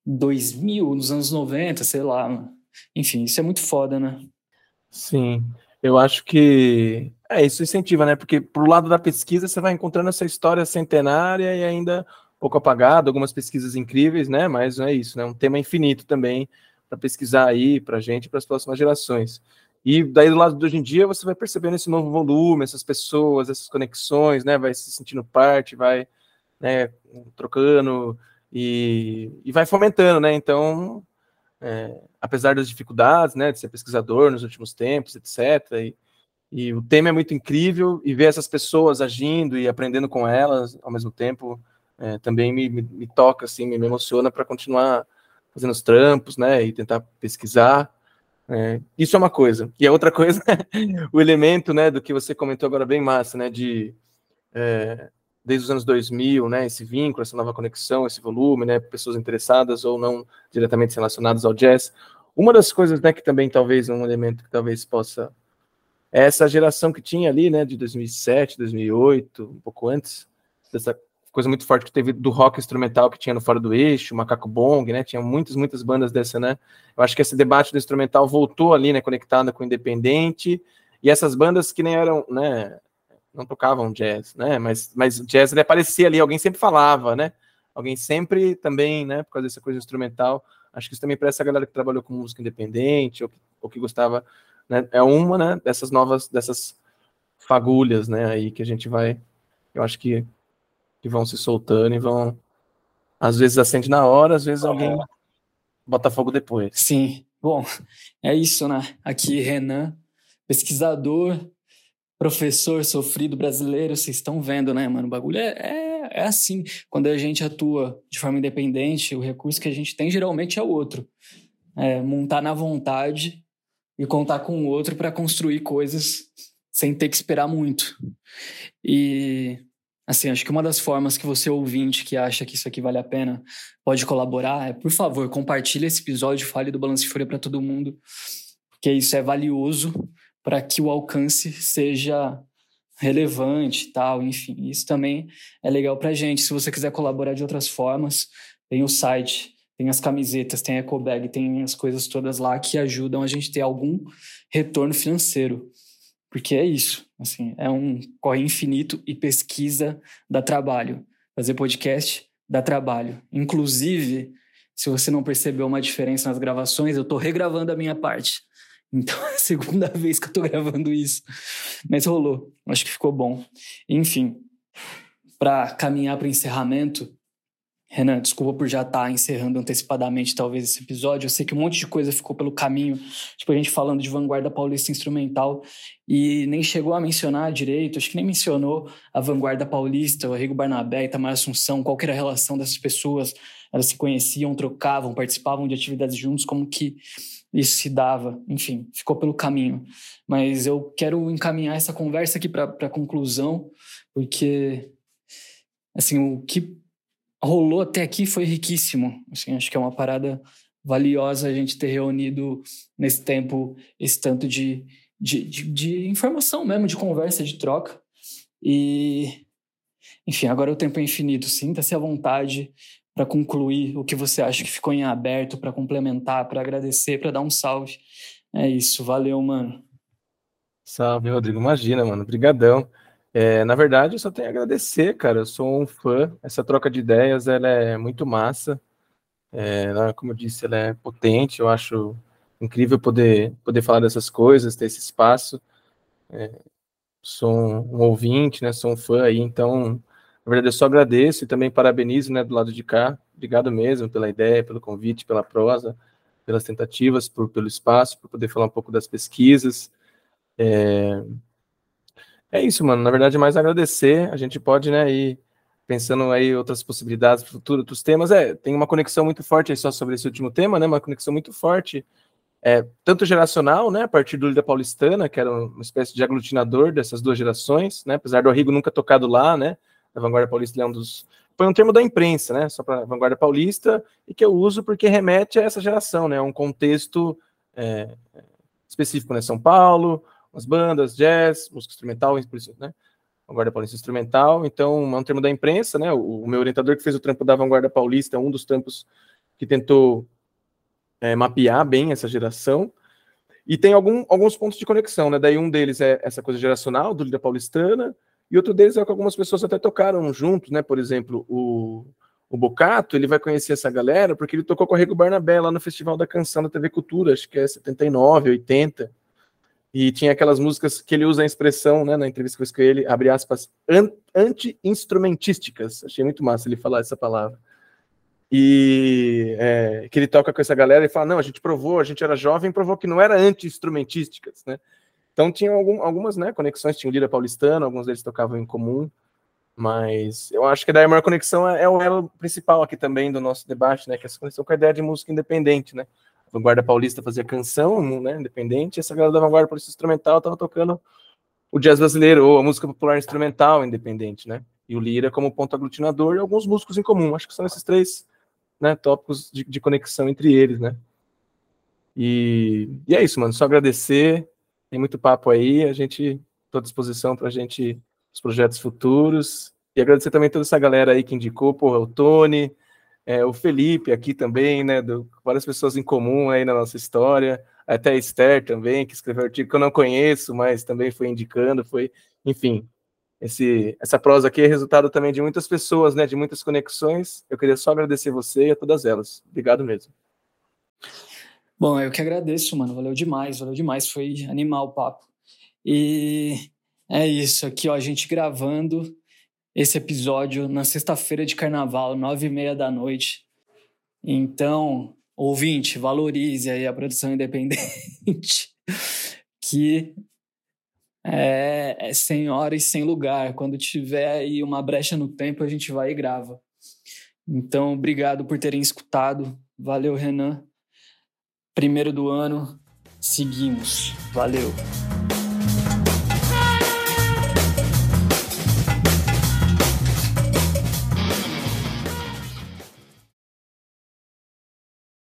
2000, nos anos 90, sei lá. Enfim, isso é muito foda, né? Sim. Eu acho que é isso incentiva, né? Porque pro lado da pesquisa você vai encontrando essa história centenária e ainda pouco apagada, algumas pesquisas incríveis, né? Mas é isso, né? Um tema infinito também para pesquisar aí para a gente para as próximas gerações. E daí do lado de hoje em dia você vai percebendo esse novo volume, essas pessoas, essas conexões, né? Vai se sentindo parte, vai né, trocando e, e vai fomentando, né? Então é, apesar das dificuldades, né, de ser pesquisador nos últimos tempos, etc. E, e, o tema é muito incrível e ver essas pessoas agindo e aprendendo com elas ao mesmo tempo é, também me, me, me, toca, assim, me, emociona para continuar fazendo os trampos, né, e tentar pesquisar. É, isso é uma coisa. E a outra coisa, o elemento, né, do que você comentou agora bem massa, né, de é, desde os anos 2000, né, esse vínculo, essa nova conexão, esse volume, né, pessoas interessadas ou não diretamente relacionadas ao jazz. Uma das coisas, né, que também talvez um elemento que talvez possa essa geração que tinha ali, né, de 2007, 2008, um pouco antes, dessa coisa muito forte que teve do rock instrumental que tinha no Fora do Eixo, Macaco Bong, né, tinha muitas, muitas bandas dessa, né, eu acho que esse debate do instrumental voltou ali, né, conectada com o independente, e essas bandas que nem eram, né, não tocavam jazz, né, mas, mas jazz ele aparecia ali, alguém sempre falava, né, alguém sempre também, né, por causa dessa coisa instrumental, acho que isso também para essa galera que trabalhou com música independente, ou, ou que gostava né, é uma né, dessas novas, dessas fagulhas, né, aí que a gente vai, eu acho que, que vão se soltando e vão, às vezes acende na hora, às vezes alguém bota fogo depois. Sim, bom, é isso, né, aqui Renan, pesquisador, professor sofrido brasileiro, vocês estão vendo, né, mano, o bagulho é, é, é assim, quando a gente atua de forma independente, o recurso que a gente tem geralmente é o outro, é montar na vontade e contar com o outro para construir coisas sem ter que esperar muito. E assim, acho que uma das formas que você ouvinte que acha que isso aqui vale a pena pode colaborar é, por favor, compartilhe esse episódio, fale do Balance Folha para todo mundo, porque isso é valioso para que o alcance seja relevante tal, enfim. Isso também é legal para gente. Se você quiser colaborar de outras formas, tem o site tem as camisetas, tem a ecobag, tem as coisas todas lá que ajudam a gente ter algum retorno financeiro. Porque é isso, assim, é um corre infinito e pesquisa dá trabalho. Fazer podcast dá trabalho. Inclusive, se você não percebeu uma diferença nas gravações, eu estou regravando a minha parte. Então é a segunda vez que eu estou gravando isso. Mas rolou, acho que ficou bom. Enfim, para caminhar para o encerramento, Renan, desculpa por já estar tá encerrando antecipadamente talvez esse episódio. Eu sei que um monte de coisa ficou pelo caminho, tipo a gente falando de vanguarda paulista instrumental e nem chegou a mencionar direito, acho que nem mencionou a vanguarda paulista, o Arrigo Barnabé, Itamar Assunção, qual era a relação dessas pessoas, elas se conheciam, trocavam, participavam de atividades juntos, como que isso se dava, enfim, ficou pelo caminho. Mas eu quero encaminhar essa conversa aqui para a conclusão, porque assim, o que rolou até aqui foi riquíssimo. Assim, acho que é uma parada valiosa a gente ter reunido nesse tempo esse tanto de, de, de, de informação mesmo, de conversa, de troca. E, enfim, agora o tempo é infinito. Sinta-se à vontade para concluir o que você acha que ficou em aberto, para complementar, para agradecer, para dar um salve. É isso. Valeu, mano. Salve, Rodrigo. Imagina, mano. Obrigadão. É, na verdade, eu só tenho a agradecer, cara. Eu sou um fã. Essa troca de ideias ela é muito massa. É, como eu disse, ela é potente. Eu acho incrível poder, poder falar dessas coisas, ter esse espaço. É, sou um, um, ouvinte, né? Sou um fã aí. Então, na verdade, eu só agradeço e também parabenizo, né, do lado de cá. Obrigado mesmo pela ideia, pelo convite, pela prosa, pelas tentativas, por, pelo espaço, por poder falar um pouco das pesquisas. É, é isso, mano. Na verdade, mais agradecer. A gente pode, né, ir pensando aí outras possibilidades para o futuro, outros temas. É, tem uma conexão muito forte aí só sobre esse último tema, né? Uma conexão muito forte, é, tanto geracional, né? A partir do Líder Paulistana, que era uma espécie de aglutinador dessas duas gerações, né? Apesar do Arrigo nunca tocado lá, né? A Vanguarda Paulista é um dos. Foi um termo da imprensa, né? Só para Vanguarda Paulista, e que eu uso porque remete a essa geração, né? Um contexto é, específico, né? São Paulo, as bandas, jazz, música instrumental, né? Vanguarda Paulista Instrumental. Então, é um termo da imprensa, né? O, o, meu orientador que fez o trampo da Vanguarda Paulista é um dos trampos que tentou é, mapear bem essa geração. E tem algum, alguns pontos de conexão, né? Daí um deles é essa coisa geracional, do Lida Paulistana, e outro deles é que algumas pessoas até tocaram juntos, né? Por exemplo, o, o Bocato, ele vai conhecer essa galera porque ele tocou com o Rego Barnabé lá no Festival da Canção da TV Cultura, acho que é 79, 80. E tinha aquelas músicas que ele usa a expressão, né, na entrevista que eu escrevi ele, abre aspas, anti-instrumentísticas. Achei muito massa ele falar essa palavra. E é, que ele toca com essa galera e fala: não, a gente provou, a gente era jovem, provou que não era anti-instrumentísticas, né? Então tinha algum, algumas né, conexões, tinha o Lira Paulistano, alguns deles tocavam em comum, mas eu acho que daí a maior conexão é, é o elo principal aqui também do nosso debate, né? Que é essa conexão com a ideia de música independente, né? Vanguarda Paulista fazia canção, né, independente, essa galera da Vanguarda Paulista Instrumental estava tocando o jazz brasileiro, ou a música popular instrumental independente, né? e o Lira como ponto aglutinador e alguns músicos em comum. Acho que são esses três né, tópicos de, de conexão entre eles, né? E, e, é isso, mano. Só agradecer. Tem muito papo aí. A gente estou à disposição para a gente os projetos futuros. E agradecer também toda essa galera aí que indicou, porra, o Tony, é, o Felipe aqui também, né? Do, várias pessoas em comum aí na nossa história. Até a Esther também, que escreveu artigo que eu não conheço, mas também foi indicando, foi, enfim, esse, essa prosa aqui é resultado também de muitas pessoas, né, de muitas conexões. Eu queria só agradecer você e a todas elas. Obrigado mesmo. Bom, eu que agradeço, mano. Valeu demais, valeu demais. Foi animal o papo. E é isso aqui, ó, a gente gravando esse episódio na sexta-feira de carnaval, nove e meia da noite. Então, ouvinte, valorize aí a produção independente, que é, é sem hora e sem lugar. Quando tiver aí uma brecha no tempo, a gente vai e grava. Então, obrigado por terem escutado. Valeu, Renan. Primeiro do ano, seguimos. Valeu.